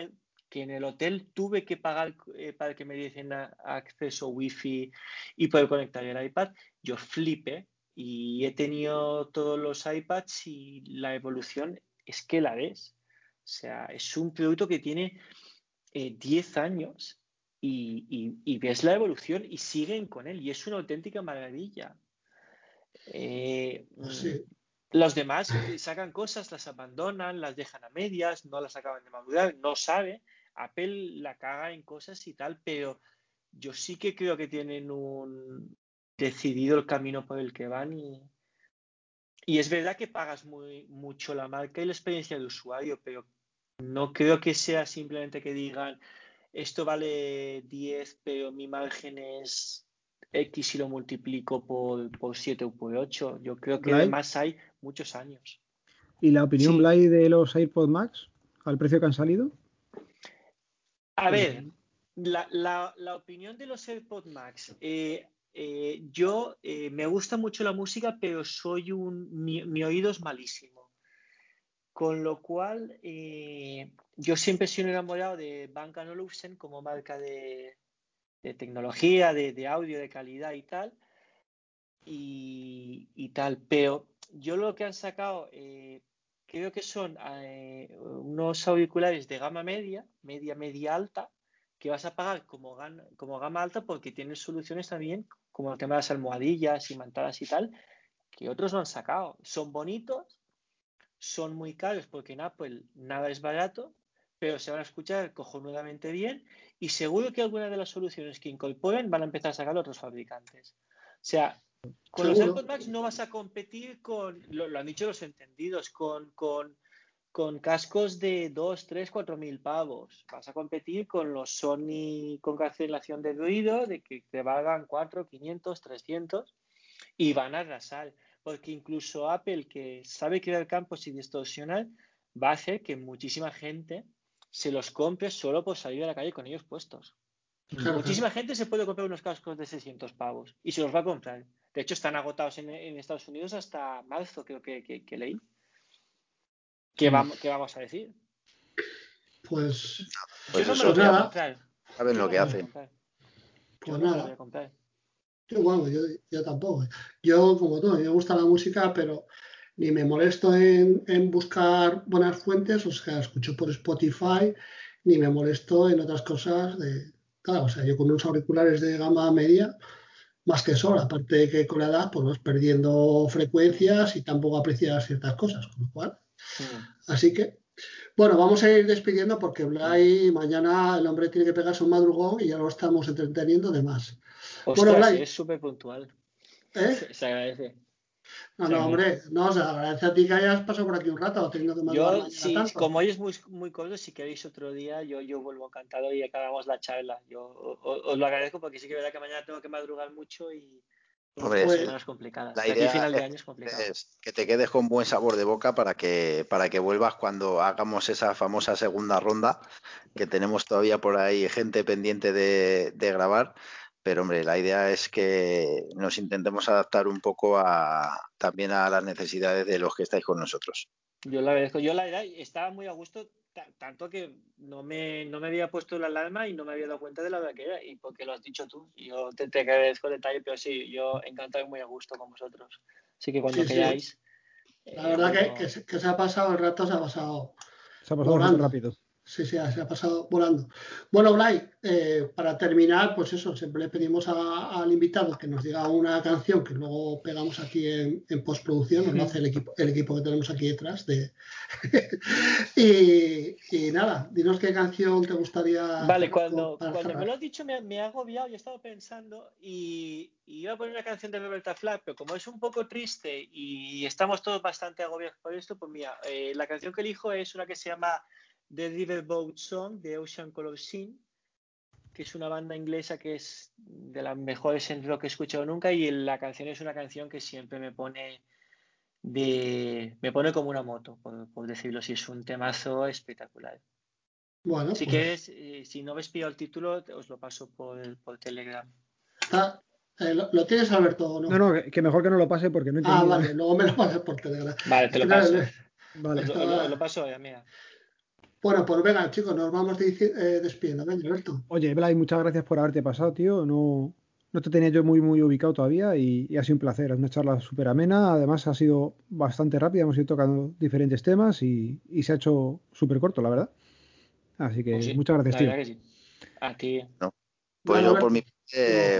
que en el hotel tuve que pagar eh, para que me diesen a, acceso wifi y poder conectar el iPad, yo flipé y he tenido todos los iPads y la evolución es que la ves. O sea, es un producto que tiene eh, 10 años y, y, y, ves la evolución y siguen con él y es una auténtica maravilla. Eh, sí. Los demás sacan cosas, las abandonan, las dejan a medias, no las acaban de madurar, no sabe. Apple la caga en cosas y tal, pero yo sí que creo que tienen un decidido el camino por el que van y, y es verdad que pagas muy mucho la marca y la experiencia de usuario, pero no creo que sea simplemente que digan esto vale 10, pero mi margen es X y lo multiplico por, por 7 o por 8. Yo creo que Blay. además hay muchos años. ¿Y la opinión, sí. Blay, de los AirPods Max al precio que han salido? A ver, la, la, la opinión de los AirPods Max. Eh, eh, yo eh, me gusta mucho la música, pero soy un. Mi, mi oído es malísimo. Con lo cual, yo siempre he sido enamorado de Bang Olufsen como marca de, de tecnología, de, audio de calidad y tal. Y, y, tal, pero yo lo que han sacado, eh, creo que son eh, unos auriculares de gama media, media, media alta, que vas a pagar como, gama, como gama alta porque tienen soluciones también, como el tema de las almohadillas y mantadas y tal, que otros no han sacado. Son bonitos, son muy caros porque en Apple nada es barato, pero se van a escuchar cojonudamente bien y seguro que algunas de las soluciones que incorporen van a empezar a sacar otros fabricantes. O sea, con los AirPods Max no vas a competir con, lo, lo han dicho los entendidos, con, con, con, cascos de 2, 3, 4 mil pavos. Vas a competir con los Sony con cancelación de ruido, de que te valgan 4, 500, 300 y van a arrasar porque incluso Apple, que sabe crear campos y distorsionar, va a hacer que muchísima gente se los compre solo por salir a la calle con ellos puestos. Muchísima gente se puede comprar unos cascos de 600 pavos y se los va a comprar. De hecho, están agotados en, en Estados Unidos hasta marzo, creo que, que, que leí. ¿Qué, mm. vamos, ¿Qué, vamos, a decir? Pues, pues yo no me lo voy a comprar. Saben lo que hacen. Pues nada. Me lo voy a comprar. Yo, bueno, yo, yo, tampoco. Yo, como mí me gusta la música, pero ni me molesto en, en, buscar buenas fuentes, o sea, escucho por Spotify, ni me molesto en otras cosas de. Claro, o sea, yo con unos auriculares de gama media, más que solo, aparte de que con la edad, pues vas perdiendo frecuencias y tampoco aprecias ciertas cosas, con lo cual. Sí. Así que, bueno, vamos a ir despidiendo porque Blay mañana el hombre tiene que pegarse un madrugón y ya lo estamos entreteniendo de más. Ostras, bueno, Blay, es súper puntual. ¿Eh? Se agradece. No, no, hombre, no, o sea, agradece a ti que hayas pasado por aquí un rato, teniendo que Yo, sí, tanto. como hoy es muy, muy corto, si queréis otro día, yo, yo vuelvo encantado y acabamos la charla. Yo os, os lo agradezco porque sí que es verdad que mañana tengo que madrugar mucho y, Hombre, pues, semanas complicadas. La idea final de año es, complicado. es que te quedes con buen sabor de boca para que, para que vuelvas cuando hagamos esa famosa segunda ronda, que tenemos todavía por ahí gente pendiente de, de grabar pero hombre, la idea es que nos intentemos adaptar un poco a, también a las necesidades de los que estáis con nosotros. Yo la agradezco. Yo la verdad estaba muy a gusto, tanto que no me, no me había puesto la alarma y no me había dado cuenta de la verdad que era, y porque lo has dicho tú. Yo te, te agradezco el detalle, pero sí, yo encantado y muy a gusto con vosotros. Así que cuando sí, queráis. Sí. La verdad que, que, se, ha pasado el rato, se ha pasado. Se ha pasado muy rápido. Sí, sí, se ha pasado volando. Bueno, Blay, eh, para terminar, pues eso, siempre le pedimos al invitado que nos diga una canción que luego pegamos aquí en, postproducción, nos lo hace el equipo, el equipo que tenemos aquí detrás. De... y, nada, dinos qué canción te gustaría. Vale, cuando, cuando me lo has dicho me, me ha agobiado, yo he estado pensando y, iba a poner una canción de Roberta Flack, pero como es un poco triste y estamos todos bastante agobiados por esto, pues mira, eh, la canción que elijo es una que se llama The Riverboat Song de Ocean Color Scene, que es una banda inglesa que es de las mejores en rock que he escuchado nunca y la canción es una canción que siempre me pone de me pone como una moto, por, decirlo así, es un temazo espectacular. Bueno, si pues quieres, eh, si no ves pillado el título, os lo paso por, por Telegram. Eh, ¿lo, tienes, Alberto, o no? No, no, que mejor que no lo pase porque no entiendo. Ah, vale, luego me lo pasas por Telegram. Vale, te lo paso. Vale. Lo, lo, paso ya, mira. Bueno, pues venga, chicos, nos vamos eh, despidiendo. Venga, Alberto. Oye, Blay, muchas gracias por haberte pasado, tío. No, no te tenía yo muy, muy ubicado todavía y, ha sido un placer. Es una charla súper amena. Además, ha sido bastante rápida. Hemos ido tocando diferentes temas y, se ha hecho súper corto, la verdad. Así que pues muchas gracias, tío. Que sí. Aquí. Pues yo, por mi,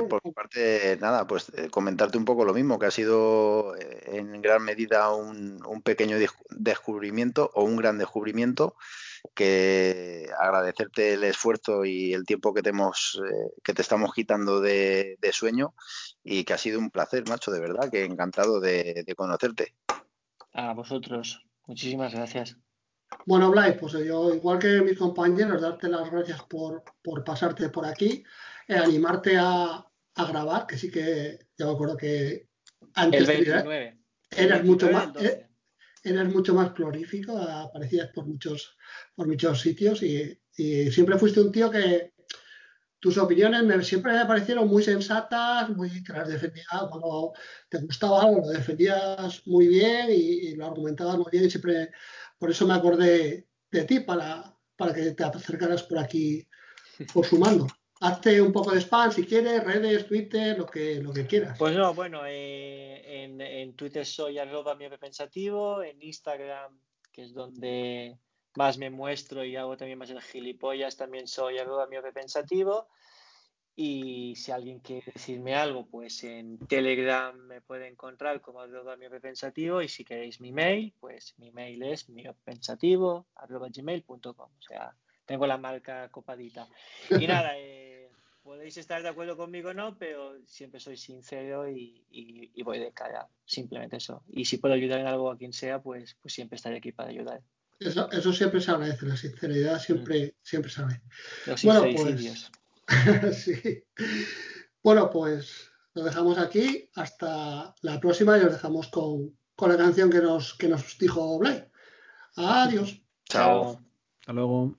por mi parte, nada, pues eh, comentarte un poco lo mismo, que ha sido eh, en gran medida un, un pequeño descubrimiento o un gran descubrimiento que agradecerte el esfuerzo y el tiempo que te hemos eh, que te estamos quitando de, sueño y que ha sido un placer, macho, de verdad, que encantado de, conocerte. A vosotros, muchísimas gracias. Bueno, Blay, pues yo, igual que mis compañeros, darte las gracias por, pasarte por aquí, eh, animarte a, grabar, que sí que ya me acuerdo que antes el 29. eras mucho más eras mucho más prolífico, aparecías por muchos, por muchos sitios y, siempre fuiste un tío que tus opiniones me, siempre me parecieron muy sensatas, muy que las defendías, cuando te gustaba algo lo defendías muy bien y, lo argumentabas muy bien y siempre, por eso me acordé de ti para, para que te acercaras por aquí por sumando hazte un poco de spam si quieres, redes, Twitter, lo que, lo que quieras. Pues no, bueno, eh, en, Twitter soy arroba mi pensativo, en Instagram, que es donde más me muestro y hago también más el gilipollas, también soy arroba mi pensativo. Y si alguien quiere decirme algo, pues en Telegram me puede encontrar como arroba mi pensativo. Y si queréis mi mail, pues mi mail es miopensativo arroba gmail.com. O sea, tengo la marca copadita. Y nada, eh, podéis estar de acuerdo conmigo o no, pero siempre soy sincero y, voy de cara. Simplemente eso. Y si puedo ayudar en algo a quien sea, pues, pues siempre estaré aquí para ayudar. Eso, eso siempre se agradece, la sinceridad siempre, mm. siempre se agradece. Los bueno, pues, sí. Bueno, pues lo dejamos aquí. Hasta la próxima y os dejamos con, con la canción que nos, que nos dijo Blay. Adiós. Chao. Hasta luego.